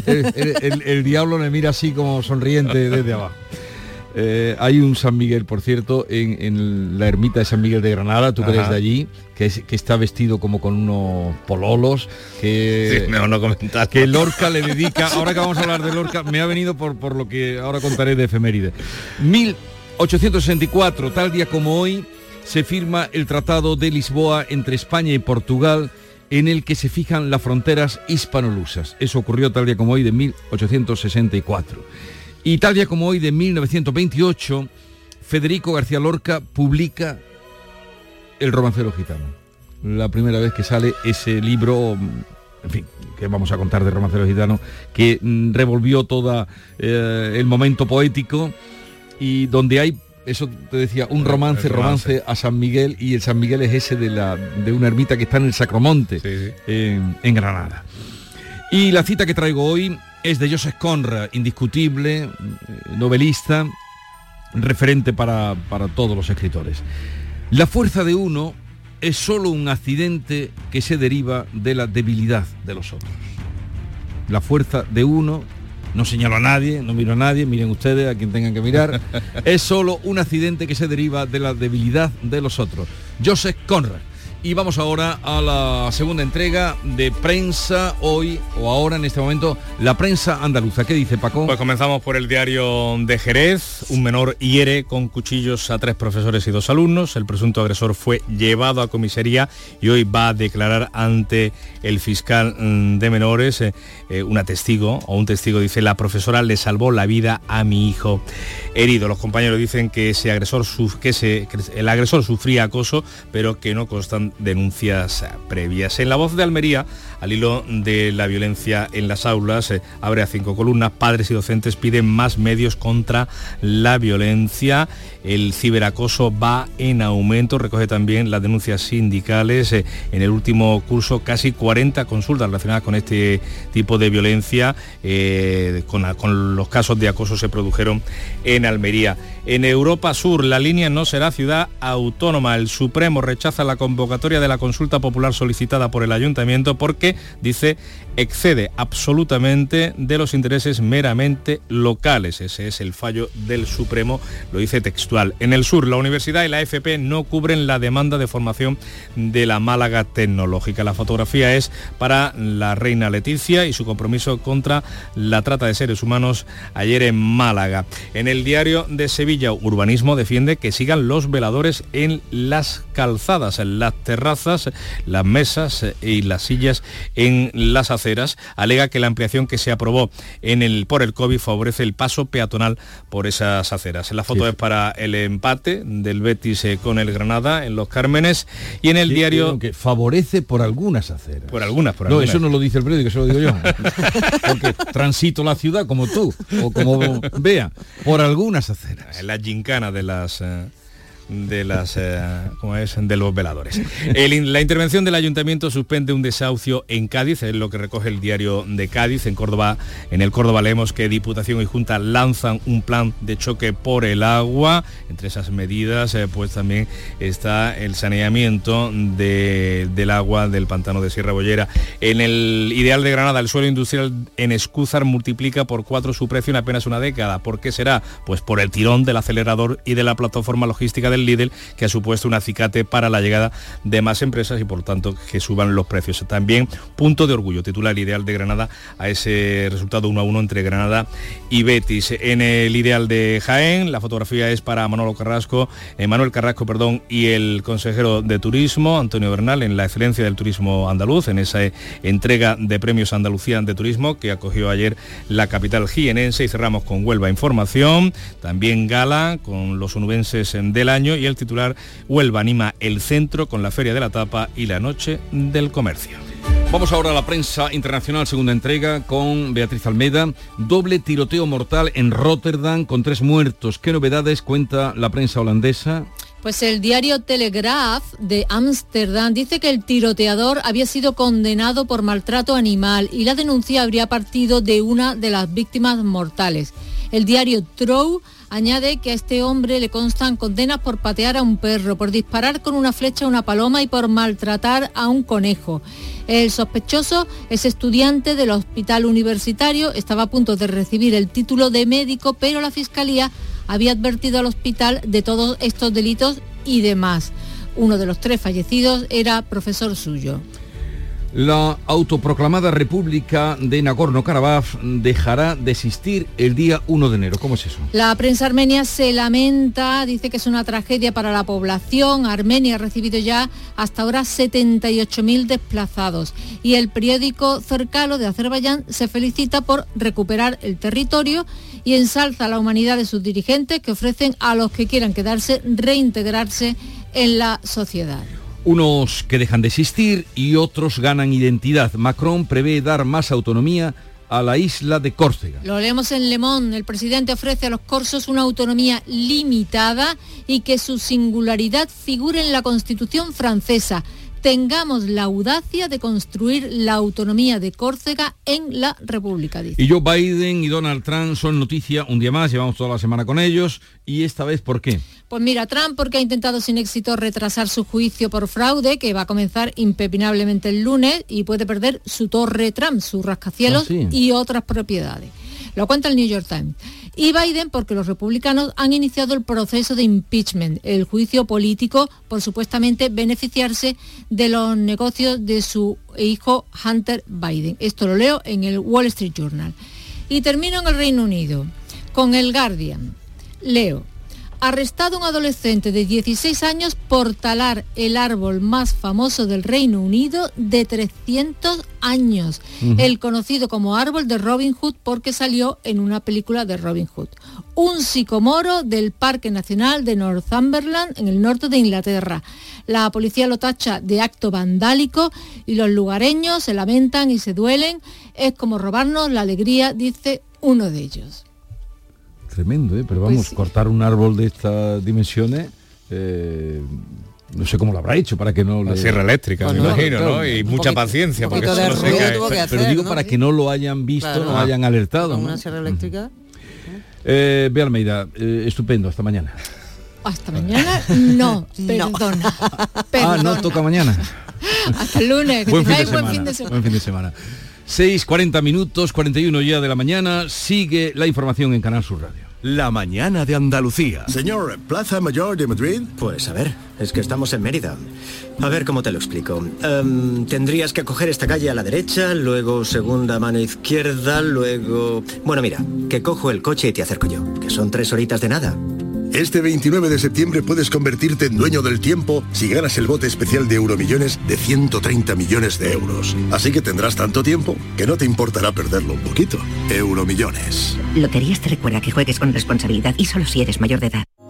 El, el- el- el diablo le mira así como sonriente desde abajo. Eh, hay un San Miguel, por cierto, en, en la ermita de San Miguel de Granada, tú que eres de allí, que, es- que está vestido como con unos pololos, que, Sí, no comentar. que Lorca le dedica, ahora que vamos a hablar de Lorca, me ha venido por, por lo que ahora contaré de efeméride. 1864, tal día como hoy, se firma el Tratado de Lisboa entre España y Portugal, en el que se fijan las fronteras hispanolusas. Eso ocurrió tal día como hoy de 1864. Y tal día como hoy de 1928, Federico García Lorca publica El romancero gitano. La primera vez que sale ese libro, en fin, que vamos a contar de romancero gitano, que mm, revolvió todo el momento poético y donde hay, eso te decía, un romance, romance. romance a San Miguel y el San Miguel es ese de, la, de una ermita que está en el Sacromonte, En, en Granada. Y la cita que traigo hoy es de Joseph Conrad, indiscutible, eh, novelista, referente para, para todos los escritores. La fuerza de uno es solo un accidente que se deriva de la debilidad de los otros. La fuerza de uno, no señalo a nadie, no miro a nadie, miren ustedes a quien tengan que mirar, es solo un accidente que se deriva de la debilidad de los otros. Joseph Conrad. Y vamos ahora a la segunda entrega de prensa hoy o ahora en este momento, la prensa andaluza. ¿Qué dice Paco? Pues comenzamos por el diario de Jerez. Un menor hiere con cuchillos a tres profesores y dos alumnos. El presunto agresor fue llevado a comisaría y hoy va a declarar ante el fiscal mm, de menores. Eh, una testigo o un testigo dice la profesora le salvó la vida a mi hijo herido. Los compañeros dicen que ese agresor que, el agresor sufría acoso, pero que no constan denuncias previas. En la voz de Almería, al hilo de la violencia en las aulas, eh, abre a cinco columnas, padres y docentes piden más medios contra la violencia. El ciberacoso va en aumento, recoge también las denuncias sindicales. Eh, En el último curso casi 40 consultas relacionadas con este tipo de violencia, eh, con, con los casos de acoso se produjeron en Almería. En Europa Sur, la línea no será ciudad autónoma. El Supremo rechaza la convocatoria de la consulta popular solicitada por el ayuntamiento porque, dice, excede absolutamente de los intereses meramente locales. Ese es el fallo del Supremo, lo dice textual. En el sur, la universidad y la FP no cubren la demanda de formación de la Málaga Tecnológica. La fotografía es para la reina Leticia y su compromiso contra la trata de seres humanos ayer en Málaga. En el diario de Sevilla, Urbanismo defiende que sigan los veladores en las calzadas, en las terrazas, las mesas y las sillas en las. Alega que la ampliación que se aprobó en el, por el COVID favorece el paso peatonal por esas aceras. La foto Sí. es para el empate del Betis eh, con el Granada en los Cármenes y en el diario... que favorece por algunas aceras. Por algunas, por no, eso no lo dice el periódico, eso lo digo yo. Porque transito la ciudad como tú, o como vea, por algunas aceras. En la gincana de las eh, de las eh, ¿cómo es? de los veladores. El la intervención del ayuntamiento suspende un desahucio en Cádiz, es lo que recoge el diario de Cádiz. En Córdoba, en el Córdoba leemos que Diputación y Junta lanzan un plan de choque por el agua. Entre esas medidas, eh, pues también está el saneamiento de- del agua del pantano de Sierra Bollera. En el ideal de Granada, el suelo industrial en Escúzar multiplica por cuatro su precio en apenas una década. ¿Por qué será? Pues por el tirón del acelerador y de la plataforma logística del Lidl, que ha supuesto un acicate para la llegada de más empresas y por tanto que suban los precios. También punto de orgullo, titula el ideal de Granada a ese resultado 1 a 1 entre Granada y Betis. En el ideal de Jaén, la fotografía es para Manolo Carrasco, eh, Manuel Carrasco, perdón, y el consejero de Turismo, Antonio Bernal, en la excelencia del turismo andaluz, en esa eh, entrega de premios Andalucía de Turismo que acogió ayer la capital jienense y cerramos con Huelva Información, también Gala con los onubenses del año y el titular Huelva anima el centro con la Feria de la Tapa y la Noche del Comercio. Vamos ahora a la prensa internacional, segunda entrega, con Beatriz Almeida. Doble tiroteo mortal en Rotterdam con tres muertos. ¿Qué novedades cuenta la prensa holandesa? Pues el diario Telegraaf de Ámsterdam dice que el tiroteador había sido condenado por maltrato animal y la denuncia habría partido de una de las víctimas mortales. El diario Trow añade que a este hombre le constan condenas por patear a un perro, por disparar con una flecha a una paloma y por maltratar a un conejo. El sospechoso es estudiante del hospital universitario, estaba a punto de recibir el título de médico, pero la Fiscalía había advertido al hospital de todos estos delitos y demás. Uno de los tres fallecidos era profesor suyo. La autoproclamada República de Nagorno-Karabaj dejará de existir el día 1 de enero. ¿Cómo es eso? La prensa armenia se lamenta, dice que es una tragedia para la población. Armenia ha recibido ya hasta ahora 78.000 desplazados. Y el periódico Cercalo de Azerbaiyán se felicita por recuperar el territorio y ensalza la humanidad de sus dirigentes que ofrecen a los que quieran quedarse reintegrarse en la sociedad. Unos que dejan de existir y otros ganan identidad. Macron prevé dar más autonomía a la isla de Córcega. Lo leemos en Le Monde. El presidente ofrece a los corsos una autonomía limitada y que su singularidad figure en la Constitución francesa. Tengamos la audacia de construir la autonomía de Córcega en la República, dice. Y Joe Biden y Donald Trump son noticia un día más, llevamos toda la semana con ellos. ¿Y esta vez por qué? Pues mira, Trump porque ha intentado sin éxito retrasar su juicio por fraude, que va a comenzar impepinablemente el lunes y puede perder su torre Trump, sus rascacielos Ah, sí. y otras propiedades. Lo cuenta el New York Times. Y Biden porque los republicanos han iniciado el proceso de impeachment, el juicio político por supuestamente beneficiarse de los negocios de su hijo Hunter Biden. Esto lo leo en el Wall Street Journal. Y termino en el Reino Unido con el Guardian. Leo. Arrestado un adolescente de 16 años por talar el árbol más famoso del Reino Unido de 300 años, el conocido como árbol de Robin Hood porque salió en una película de Robin Hood. Un sicomoro del Parque Nacional de Northumberland en el norte de Inglaterra. La policía lo tacha de acto vandálico y los lugareños se lamentan y se duelen. Es como robarnos la alegría, dice uno de ellos. Tremendo, ¿eh? pero vamos, cortar un árbol de estas dimensiones, eh, no sé cómo lo habrá hecho para que no... La le- sierra eléctrica, me imagino, ¿no? Y mucha paciencia, porque eso no se cae. Pero digo para que no lo hayan visto, Claro. no hayan alertado. ¿no? una sierra eléctrica. Eh, Bea Almeida, eh, estupendo, hasta mañana. Hasta mañana, no, perdona. Ah, no, toca mañana. Hasta el lunes. Que Buen fin, de buen semana, fin de semana. Buen fin de semana. 6, 40 minutos, 41 ya de la mañana, sigue la información en Canal Sur Radio. La mañana de Andalucía. Señor, Plaza Mayor de Madrid. Pues a ver, es que estamos en Mérida. A ver cómo te lo explico. Em, tendrías que coger esta calle a la derecha, luego segunda mano izquierda, luego... Bueno, mira, que cojo el coche y te acerco yo, que son tres horitas de nada. Este 29 de septiembre puedes convertirte en dueño del tiempo si ganas el bote especial de Euromillones de 130 millones de euros. Así que tendrás tanto tiempo que no te importará perderlo un poquito. Euromillones. Loterías te recuerda que juegues con responsabilidad y solo si eres mayor de edad.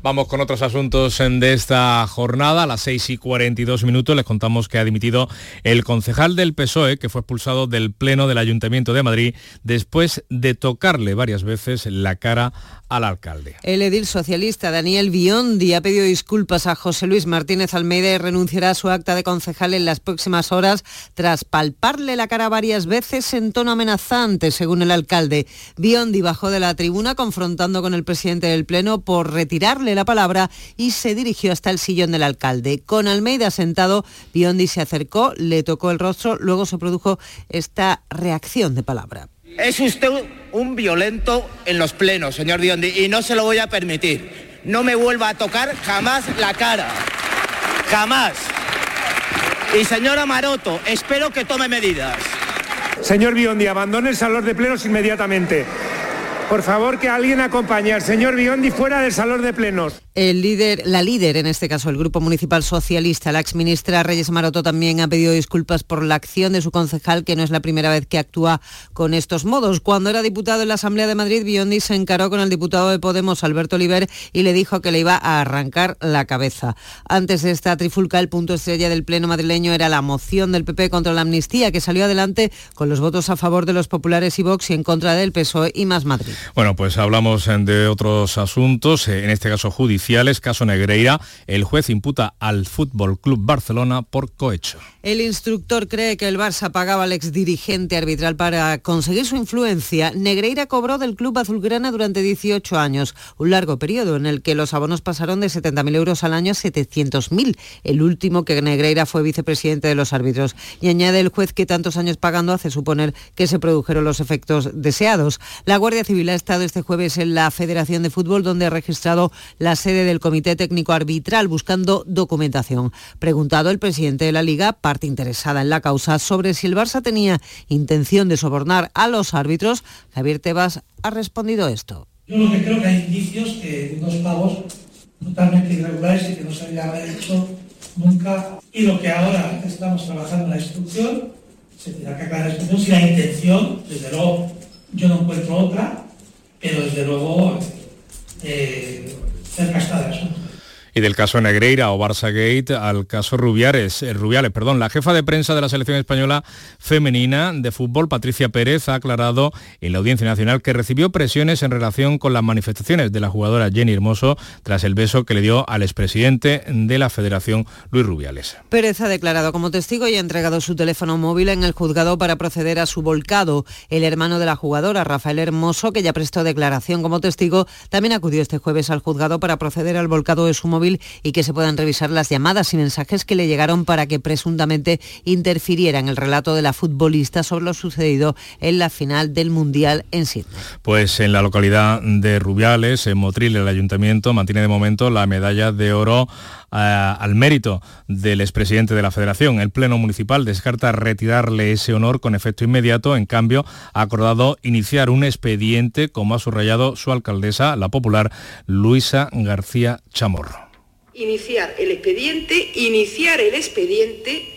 Vamos con otros asuntos de esta jornada. A las 6 y 42 minutos les contamos que ha dimitido el concejal del PSOE, que fue expulsado del Pleno del Ayuntamiento de Madrid después de tocarle varias veces la cara al alcalde. El edil socialista Daniel Biondi ha pedido disculpas a José Luis Martínez Almeida y renunciará a su acta de concejal en las próximas horas tras palparle la cara varias veces en tono amenazante, según el alcalde. Biondi bajó de la tribuna confrontando con el presidente del Pleno por retirarle la palabra y se dirigió hasta el sillón del alcalde. Con Almeida sentado, Biondi se acercó, le tocó el rostro, luego se produjo esta reacción de palabra. Es usted un violento en los plenos, señor Biondi, y no se lo voy a permitir. No me vuelva a tocar jamás la cara. Jamás. Y señora Maroto, espero que tome medidas. Señor Biondi, abandone el salón de plenos inmediatamente. Por favor, que alguien acompañe al señor Biondi fuera del salón de plenos. El líder, la líder, en este caso el Grupo Municipal Socialista, la exministra Reyes Maroto también ha pedido disculpas por la acción de su concejal, que no es la primera vez que actúa con estos modos. Cuando era diputado en la Asamblea de Madrid, Biondi se encaró con el diputado de Podemos, Alberto Oliver, y le dijo que le iba a arrancar la cabeza. Antes de esta trifulca, el punto estrella del Pleno madrileño era la moción del PP contra la amnistía, que salió adelante con los votos a favor de los populares y Vox y en contra del PSOE y Más Madrid. Bueno, pues hablamos eh, de otros asuntos, eh, en este caso judiciales, caso Negreira. El juez imputa al Fútbol Club Barcelona por cohecho. El instructor cree que el Barça pagaba al exdirigente arbitral para conseguir su influencia. Negreira cobró del club azulgrana durante 18 años, un largo periodo en el que los abonos pasaron de 70.000 euros al año a 700.000, el último que Negreira fue vicepresidente de los árbitros. Y añade el juez que tantos años pagando hace suponer que se produjeron los efectos deseados. La Guardia Civil ha estado este jueves en la Federación de Fútbol, donde ha registrado la sede del Comité Técnico Arbitral buscando documentación. Preguntado el presidente de la Liga, parte interesada en la causa, sobre si el Barça tenía intención de sobornar a los árbitros, Javier Tebas ha respondido esto. Yo lo que creo que hay indicios que unos pagos totalmente irregulares y que no se había hecho nunca. Y lo que ahora estamos trabajando en la instrucción se tendrá que aclarar esta cuestión si la intención, desde luego, yo no encuentro otra, pero desde luego eh, cerca está del asunto y del caso Negreira o Barça Gate al caso Rubiales, eh, Rubiales. Perdón. La jefa de prensa de la selección española femenina de fútbol, Patricia Pérez, ha aclarado en la Audiencia Nacional que recibió presiones en relación con las manifestaciones de la jugadora Jenny Hermoso tras el beso que le dio al expresidente de la Federación, Luis Rubiales. Pérez ha declarado como testigo y ha entregado su teléfono móvil en el juzgado para proceder a su volcado. El hermano de la jugadora, Rafael Hermoso, que ya prestó declaración como testigo, también acudió este jueves al juzgado para proceder al volcado de su móvil y que se puedan revisar las llamadas y mensajes que le llegaron para que presuntamente interfiriera en el relato de la futbolista sobre lo sucedido en la final del Mundial en Sydney. Pues en la localidad de Rubiales, en Motril, el ayuntamiento mantiene de momento la medalla de oro eh, al mérito del expresidente de la Federación. El Pleno Municipal descarta retirarle ese honor con efecto inmediato. En cambio, ha acordado iniciar un expediente, como ha subrayado su alcaldesa, la popular Luisa García Chamorro iniciar el expediente, iniciar el expediente,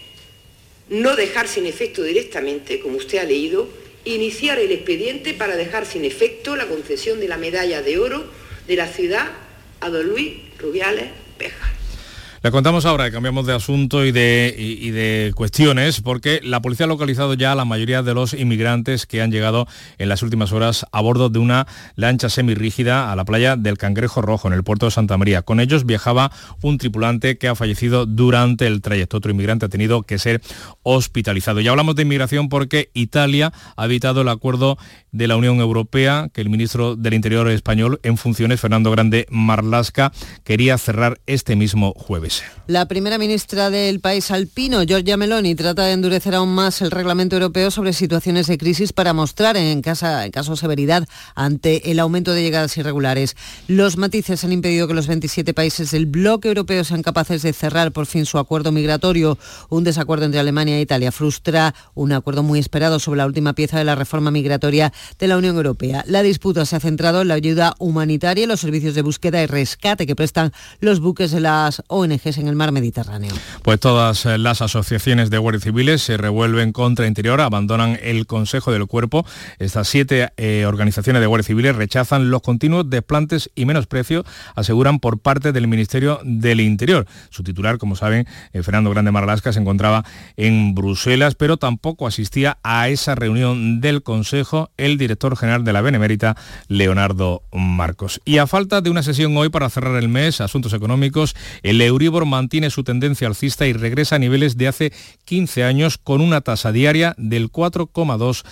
no dejar sin efecto directamente, como usted ha leído, iniciar el expediente para dejar sin efecto la concesión de la medalla de oro de la ciudad a don Luis Rubiales Peja. Le contamos ahora cambiamos de asunto y de, de, cuestiones porque la policía ha localizado ya a la mayoría de los inmigrantes que han llegado en las últimas horas a bordo de una lancha semirrígida a la playa del Cangrejo Rojo en el puerto de Santa María. Con ellos viajaba un tripulante que ha fallecido durante el trayecto. Otro inmigrante ha tenido que ser hospitalizado. Ya hablamos de inmigración porque Italia ha evitado el acuerdo de la Unión Europea que el ministro del Interior español en funciones, Fernando Grande Marlasca, quería cerrar este mismo jueves. La primera ministra del país alpino, Giorgia Meloni, trata de endurecer aún más el reglamento europeo sobre situaciones de crisis para mostrar en, casa, en caso de severidad ante el aumento de llegadas irregulares. Los matices han impedido que los 27 países del bloque europeo sean capaces de cerrar por fin su acuerdo migratorio. Un desacuerdo entre Alemania e Italia frustra un acuerdo muy esperado sobre la última pieza de la reforma migratoria de la Unión Europea. La disputa se ha centrado en la ayuda humanitaria y los servicios de búsqueda y rescate que prestan los buques de las ONG en el mar Mediterráneo. Pues todas eh, las asociaciones de guardias civiles se revuelven contra Interior, abandonan el Consejo del Cuerpo. Estas siete eh, organizaciones de guardias civiles rechazan los continuos desplantes y menosprecio, aseguran por parte del Ministerio del Interior. Su titular, como saben, eh, Fernando Grande Marlasca, se encontraba en Bruselas, pero tampoco asistía a esa reunión del Consejo el director general de la Benemérita, Leonardo Marcos. Y a falta de una sesión hoy para cerrar el mes, asuntos económicos, el Euribor mantiene su tendencia alcista y regresa a niveles de hace 15 años con una tasa diaria del 4,2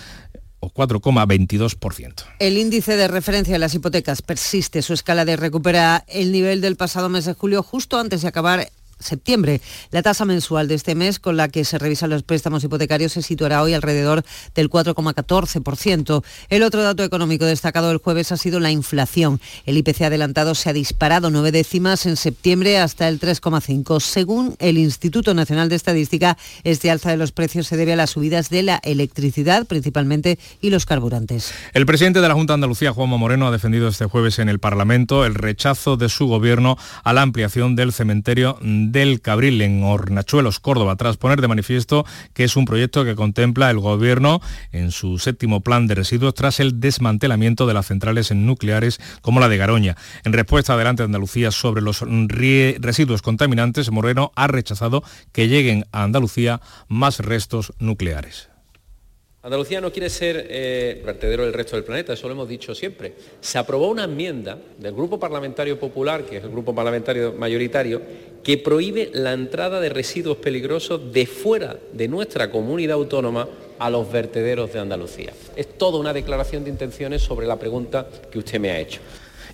o 4,22%. El índice de referencia de las hipotecas persiste su escala de recupera el nivel del pasado mes de julio justo antes de acabar septiembre. La tasa mensual de este mes con la que se revisan los préstamos hipotecarios se situará hoy alrededor del 4,14%. El otro dato económico destacado del jueves ha sido la inflación. El IPC adelantado se ha disparado nueve décimas en septiembre hasta el 3,5. Según el Instituto Nacional de Estadística, este alza de los precios se debe a las subidas de la electricidad principalmente y los carburantes. El presidente de la Junta Andalucía, Juanma Moreno, ha defendido este jueves en el Parlamento el rechazo de su gobierno a la ampliación del cementerio del Cabril en Hornachuelos, Córdoba, tras poner de manifiesto que es un proyecto que contempla el Gobierno en su séptimo plan de residuos tras el desmantelamiento de las centrales nucleares como la de Garoña. En respuesta adelante de Andalucía sobre los residuos contaminantes, Moreno ha rechazado que lleguen a Andalucía más restos nucleares. Andalucía no quiere ser eh, vertedero del resto del planeta, eso lo hemos dicho siempre. Se aprobó una enmienda del Grupo Parlamentario Popular, que es el grupo parlamentario mayoritario, que prohíbe la entrada de residuos peligrosos de fuera de nuestra comunidad autónoma a los vertederos de Andalucía. Es toda una declaración de intenciones sobre la pregunta que usted me ha hecho.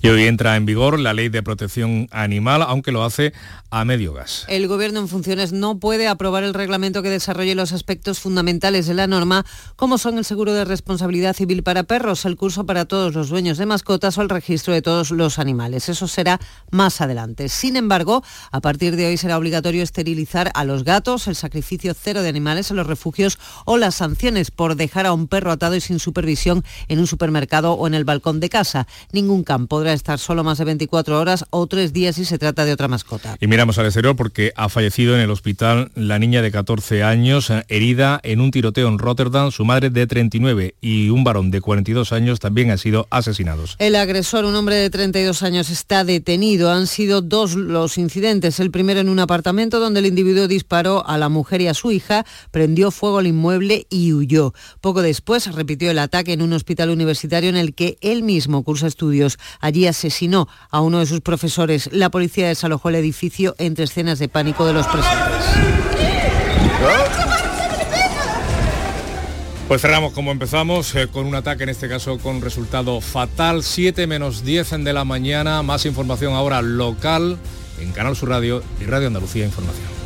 Y hoy entra en vigor la ley de protección animal, aunque lo hace a medio gas. El Gobierno en funciones no puede aprobar el reglamento que desarrolle los aspectos fundamentales de la norma, como son el seguro de responsabilidad civil para perros, el curso para todos los dueños de mascotas o el registro de todos los animales. Eso será más adelante. Sin embargo, a partir de hoy será obligatorio esterilizar a los gatos, el sacrificio cero de animales en los refugios o las sanciones por dejar a un perro atado y sin supervisión en un supermercado o en el balcón de casa. Ningún campo podrá estar solo más de 24 horas o tres días si se trata de otra mascota. Y miramos al exterior porque ha fallecido en el hospital la niña de 14 años, eh, herida en un tiroteo en Rotterdam. Su madre de 39 y un varón de 42 años también han sido asesinados. El agresor, un hombre de 32 años, está detenido. Han sido dos los incidentes. El primero en un apartamento donde el individuo disparó a la mujer y a su hija, prendió fuego al inmueble y huyó. Poco después repitió el ataque en un hospital universitario en el que él mismo cursa estudios. Allí asesinó a uno de sus profesores. La policía desalojó el edificio entre escenas de pánico de los presentes. Pues cerramos como empezamos, eh, con un ataque en este caso con resultado fatal, 7 menos 10 de la mañana, más información ahora local en Canal Sur Radio y Radio Andalucía Información.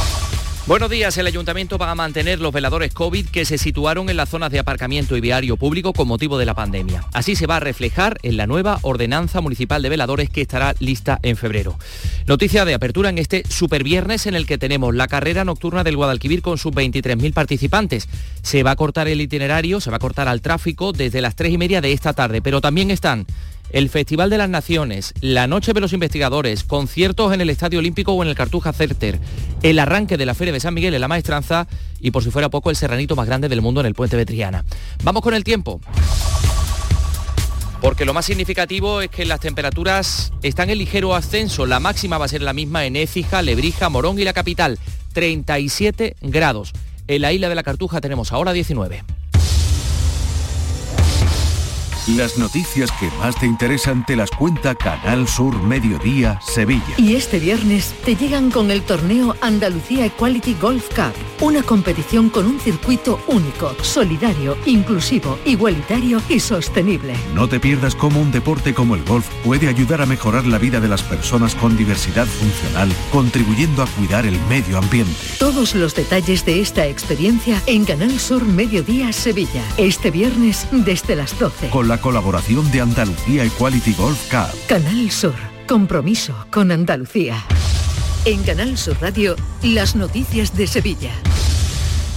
Buenos días. El ayuntamiento va a mantener los veladores COVID que se situaron en las zonas de aparcamiento y viario público con motivo de la pandemia. Así se va a reflejar en la nueva ordenanza municipal de veladores que estará lista en febrero. Noticia de apertura en este superviernes en el que tenemos la carrera nocturna del Guadalquivir con sus 23.000 participantes. Se va a cortar el itinerario, se va a cortar al tráfico desde las 3 y media de esta tarde, pero también están el Festival de las Naciones, la Noche de los Investigadores, conciertos en el Estadio Olímpico o en el Cartuja Certer, el arranque de la Feria de San Miguel en la Maestranza y por si fuera poco el serranito más grande del mundo en el Puente de Triana. Vamos con el tiempo. Porque lo más significativo es que las temperaturas están en ligero ascenso. La máxima va a ser la misma en Écija, Lebrija, Morón y la capital, 37 grados. En la isla de la Cartuja tenemos ahora 19. Las noticias que más te interesan te las cuenta Canal Sur Mediodía Sevilla. Y este viernes te llegan con el torneo Andalucía Equality Golf Cup, una competición con un circuito único, solidario, inclusivo, igualitario y sostenible. No te pierdas cómo un deporte como el golf puede ayudar a mejorar la vida de las personas con diversidad funcional, contribuyendo a cuidar el medio ambiente. Todos los detalles de esta experiencia en Canal Sur Mediodía Sevilla, este viernes desde las 12. Con la colaboración de Andalucía Equality Golf Cup. Canal Sur, compromiso con Andalucía. En Canal Sur Radio, las noticias de Sevilla.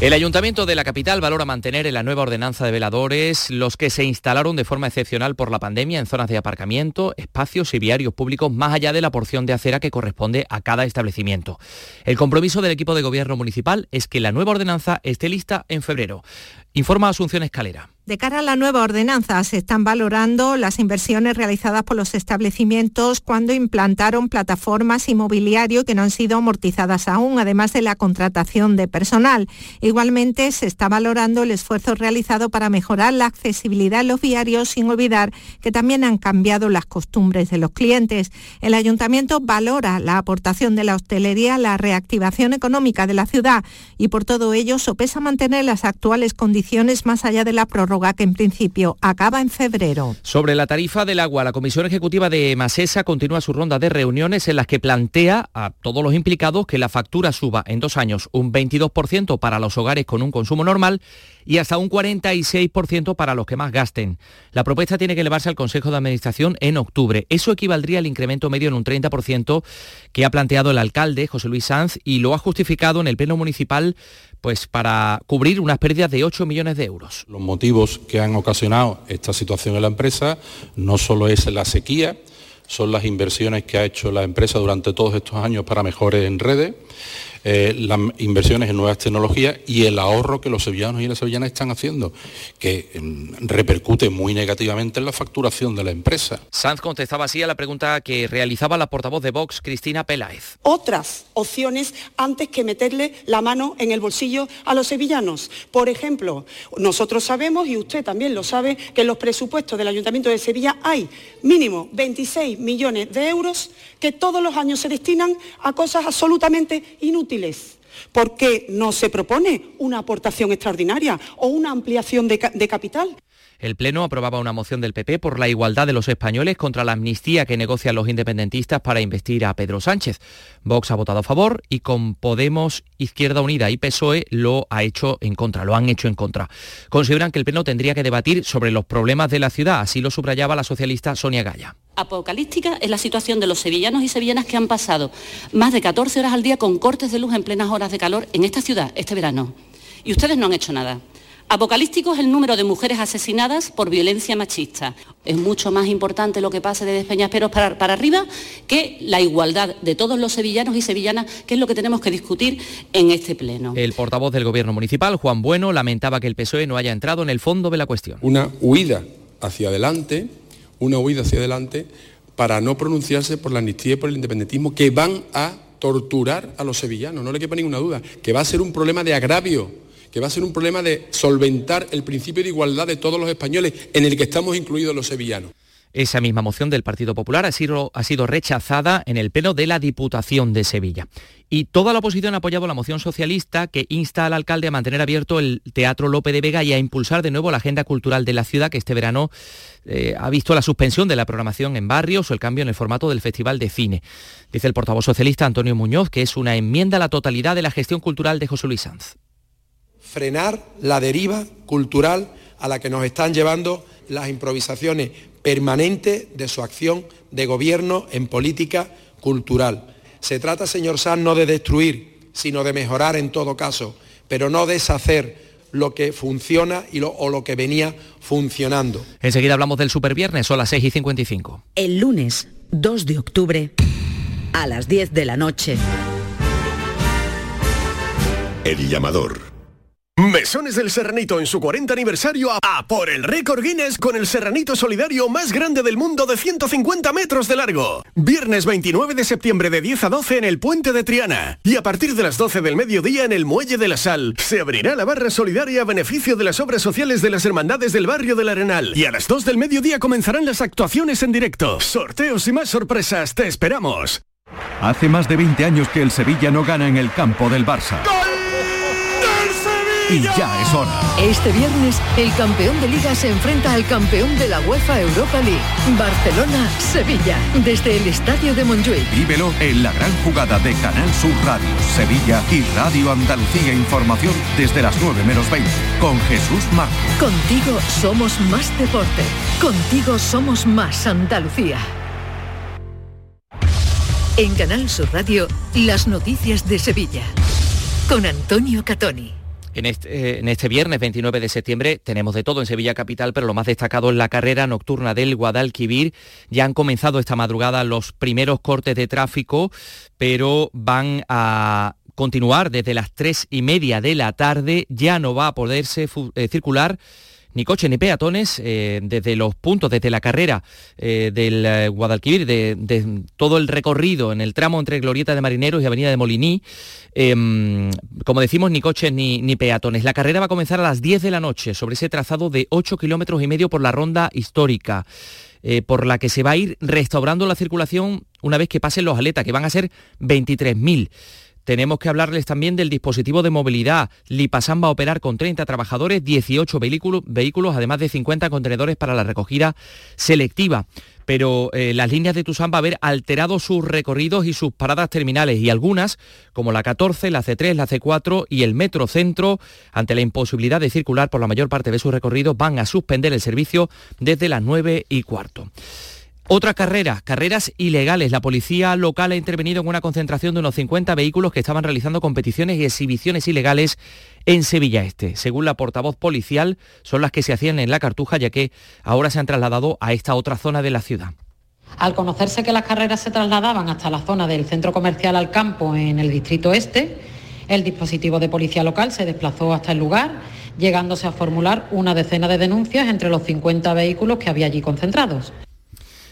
El Ayuntamiento de la capital valora mantener en la nueva ordenanza de veladores los que se instalaron de forma excepcional por la pandemia en zonas de aparcamiento, espacios y viarios públicos más allá de la porción de acera que corresponde a cada establecimiento. El compromiso del equipo de gobierno municipal es que la nueva ordenanza esté lista en febrero. Informa Asunción Escalera. De cara a la nueva ordenanza, se están valorando las inversiones realizadas por los establecimientos cuando implantaron plataformas inmobiliario que no han sido amortizadas aún, además de la contratación de personal. Igualmente, se está valorando el esfuerzo realizado para mejorar la accesibilidad en los viarios, sin olvidar que también han cambiado las costumbres de los clientes. El ayuntamiento valora la aportación de la hostelería a la reactivación económica de la ciudad y por todo ello sopesa mantener las actuales condiciones más allá de la prórroga que en principio acaba en febrero. Sobre la tarifa del agua, la Comisión Ejecutiva de Masesa continúa su ronda de reuniones en las que plantea a todos los implicados que la factura suba en dos años un 22% para los hogares con un consumo normal y hasta un 46% para los que más gasten. La propuesta tiene que elevarse al Consejo de Administración en octubre. Eso equivaldría al incremento medio en un 30% que ha planteado el alcalde José Luis Sanz y lo ha justificado en el Pleno Municipal pues para cubrir unas pérdidas de 8 millones de euros. Los motivos que han ocasionado esta situación en la empresa no solo es la sequía, son las inversiones que ha hecho la empresa durante todos estos años para mejores en redes, eh, las inversiones en nuevas tecnologías y el ahorro que los sevillanos y las sevillanas están haciendo, que mm, repercute muy negativamente en la facturación de la empresa. Sanz contestaba así a la pregunta que realizaba la portavoz de Vox, Cristina Peláez. Otras opciones antes que meterle la mano en el bolsillo a los sevillanos. Por ejemplo, nosotros sabemos, y usted también lo sabe, que en los presupuestos del Ayuntamiento de Sevilla hay mínimo 26 millones de euros que todos los años se destinan a cosas absolutamente inútiles ¿Por qué no se propone una aportación extraordinaria o una ampliación de, de capital? El Pleno aprobaba una moción del PP por la igualdad de los españoles contra la amnistía que negocian los independentistas para investir a Pedro Sánchez. Vox ha votado a favor y con Podemos, Izquierda Unida y PSOE lo ha hecho en contra, lo han hecho en contra. Consideran que el Pleno tendría que debatir sobre los problemas de la ciudad, así lo subrayaba la socialista Sonia Gaya apocalíptica es la situación de los sevillanos y sevillanas que han pasado más de 14 horas al día con cortes de luz en plenas horas de calor en esta ciudad este verano. Y ustedes no han hecho nada. Apocalíptico es el número de mujeres asesinadas por violencia machista. Es mucho más importante lo que pase de Peñasperos para, para arriba que la igualdad de todos los sevillanos y sevillanas, que es lo que tenemos que discutir en este pleno. El portavoz del Gobierno Municipal, Juan Bueno, lamentaba que el PSOE no haya entrado en el fondo de la cuestión. Una huida hacia adelante, una huida hacia adelante para no pronunciarse por la amnistía y por el independentismo que van a torturar a los sevillanos, no le quepa ninguna duda, que va a ser un problema de agravio que va a ser un problema de solventar el principio de igualdad de todos los españoles, en el que estamos incluidos los sevillanos. Esa misma moción del Partido Popular ha sido, ha sido, rechazada en el pleno de la Diputación de Sevilla. Y toda la oposición ha apoyado la moción socialista que insta al alcalde a mantener abierto el Teatro Lope de Vega y a impulsar de nuevo la agenda cultural de la ciudad que este verano eh, ha visto la suspensión de la programación en barrios o el cambio en el formato del Festival de Cine. Dice el portavoz socialista Antonio Muñoz que es una enmienda a la totalidad de la gestión cultural de José Luis Sanz frenar la deriva cultural a la que nos están llevando las improvisaciones permanentes de su acción de gobierno en política cultural. Se trata, señor Sanz, no de destruir, sino de mejorar en todo caso, pero no deshacer lo que funciona y lo, o lo que venía funcionando. Enseguida hablamos del superviernes, son las 6 y 55. El lunes 2 de octubre, a las 10 de la noche. El llamador. Mesones del Serranito en su 40 aniversario a, por el récord Guinness con el Serranito Solidario más grande del mundo de 150 metros de largo. Viernes 29 de septiembre de 10 a 12 en el Puente de Triana. Y a partir de las 12 del mediodía en el Muelle de la Sal se abrirá la barra solidaria a beneficio de las obras sociales de las hermandades del barrio del Arenal. Y a las 2 del mediodía comenzarán las actuaciones en directo. Sorteos y más sorpresas, te esperamos. Hace más de 20 años que el Sevilla no gana en el campo del Barça y ya es hora. Este viernes, el campeón de liga se enfrenta al campeón de la UEFA Europa League, Barcelona-Sevilla, desde el Estadio de Montjuic. Vívelo en la gran jugada de Canal Sur Radio, Sevilla y Radio Andalucía Información desde las 9 menos 20, con Jesús Marco. Contigo somos más deporte, contigo somos más Andalucía. En Canal Sur Radio, las noticias de Sevilla, con Antonio Catoni. Eh, en este, viernes 29 de septiembre tenemos de todo en Sevilla Capital, pero lo más destacado es la carrera nocturna del Guadalquivir. Ya han comenzado esta madrugada los primeros cortes de tráfico, pero van a continuar desde las tres y media de la tarde. Ya no va a poderse eh, circular ni coches ni peatones eh, desde los puntos, desde la carrera eh, del eh, Guadalquivir, de, todo el recorrido en el tramo entre Glorieta de Marineros y Avenida de Moliní. Em, como decimos, ni coches ni, ni, peatones. La carrera va a comenzar a las 10 de la noche sobre ese trazado de 8 kilómetros y medio por la ronda histórica. por la que se va a ir restaurando la circulación una vez que pasen los aletas, que van a ser 23.000 tenemos que hablarles también del dispositivo de movilidad. Lipasan va a operar con 30 trabajadores, 18 vehículos, además de 50 contenedores para la recogida selectiva. Pero eh, las líneas de Tusam va a haber alterado sus recorridos y sus paradas terminales y algunas, como la 14, la C3, la C4 y el Metro Centro, ante la imposibilidad de circular por la mayor parte de sus recorridos, van a suspender el servicio desde las 9 y cuarto. Otra carrera, carreras ilegales. La policía local ha intervenido en una concentración de unos 50 vehículos que estaban realizando competiciones y exhibiciones ilegales en Sevilla Este. Según la portavoz policial, son las que se hacían en la Cartuja, ya que ahora se han trasladado a esta otra zona de la ciudad. Al conocerse que las carreras se trasladaban hasta la zona del centro comercial al campo en el distrito este, el dispositivo de policía local se desplazó hasta el lugar, llegándose a formular una decena de denuncias entre los 50 vehículos que había allí concentrados.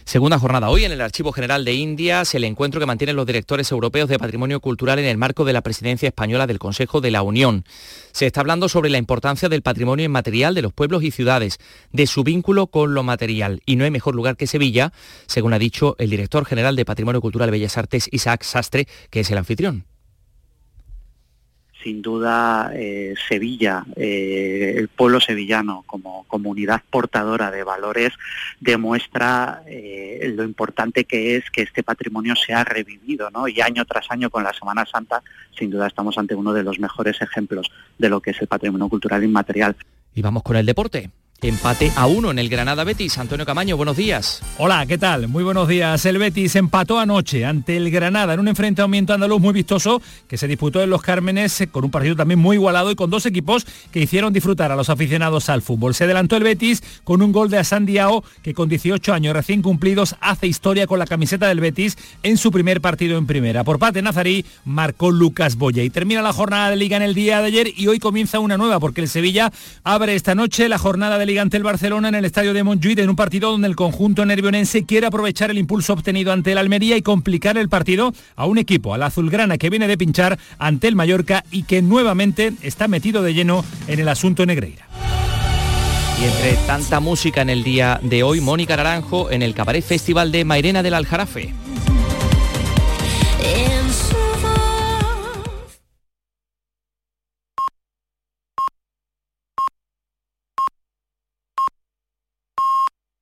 Segunda jornada hoy en el Archivo General de Indias, el encuentro que mantienen los directores europeos de patrimonio cultural en el marco de la presidencia española del Consejo de la Unión. Se está hablando sobre la importancia del patrimonio inmaterial de los pueblos y ciudades, de su vínculo con lo material. Y no hay mejor lugar que Sevilla, según ha dicho el director general de Patrimonio Cultural y Bellas Artes, Isaac Sastre, que es el anfitrión. Sin duda eh, Sevilla, eh, el pueblo sevillano como comunidad portadora de valores demuestra eh, lo importante que es que este patrimonio sea revivido, ¿no? Y año tras año con la Semana Santa, sin duda estamos ante uno de los mejores ejemplos de lo que es el patrimonio cultural inmaterial. Y vamos con el deporte. Empate a uno en el Granada Betis. Antonio Camaño, buenos días. Hola, ¿qué tal? Muy buenos días. El Betis empató anoche ante el Granada en un enfrentamiento andaluz muy vistoso que se disputó en Los Cármenes eh, con un partido también muy igualado y con dos equipos que hicieron disfrutar a los aficionados al fútbol. Se adelantó el Betis con un gol de Asan Diao que con 18 años recién cumplidos hace historia con la camiseta del Betis en su primer partido en primera. Por parte Nazarí marcó Lucas Boya y termina la jornada de liga en el día de ayer y hoy comienza una nueva porque el Sevilla abre esta noche la jornada de ante el Barcelona en el estadio de Montjuic en un partido donde el conjunto nervionense quiere aprovechar el impulso obtenido ante el Almería y complicar el partido a un equipo, al azulgrana que viene de pinchar ante el Mallorca y que nuevamente está metido de lleno en el asunto Negreira. Y entre tanta música en el día de hoy, Mónica Naranjo en el Cabaret Festival de Mairena del Aljarafe.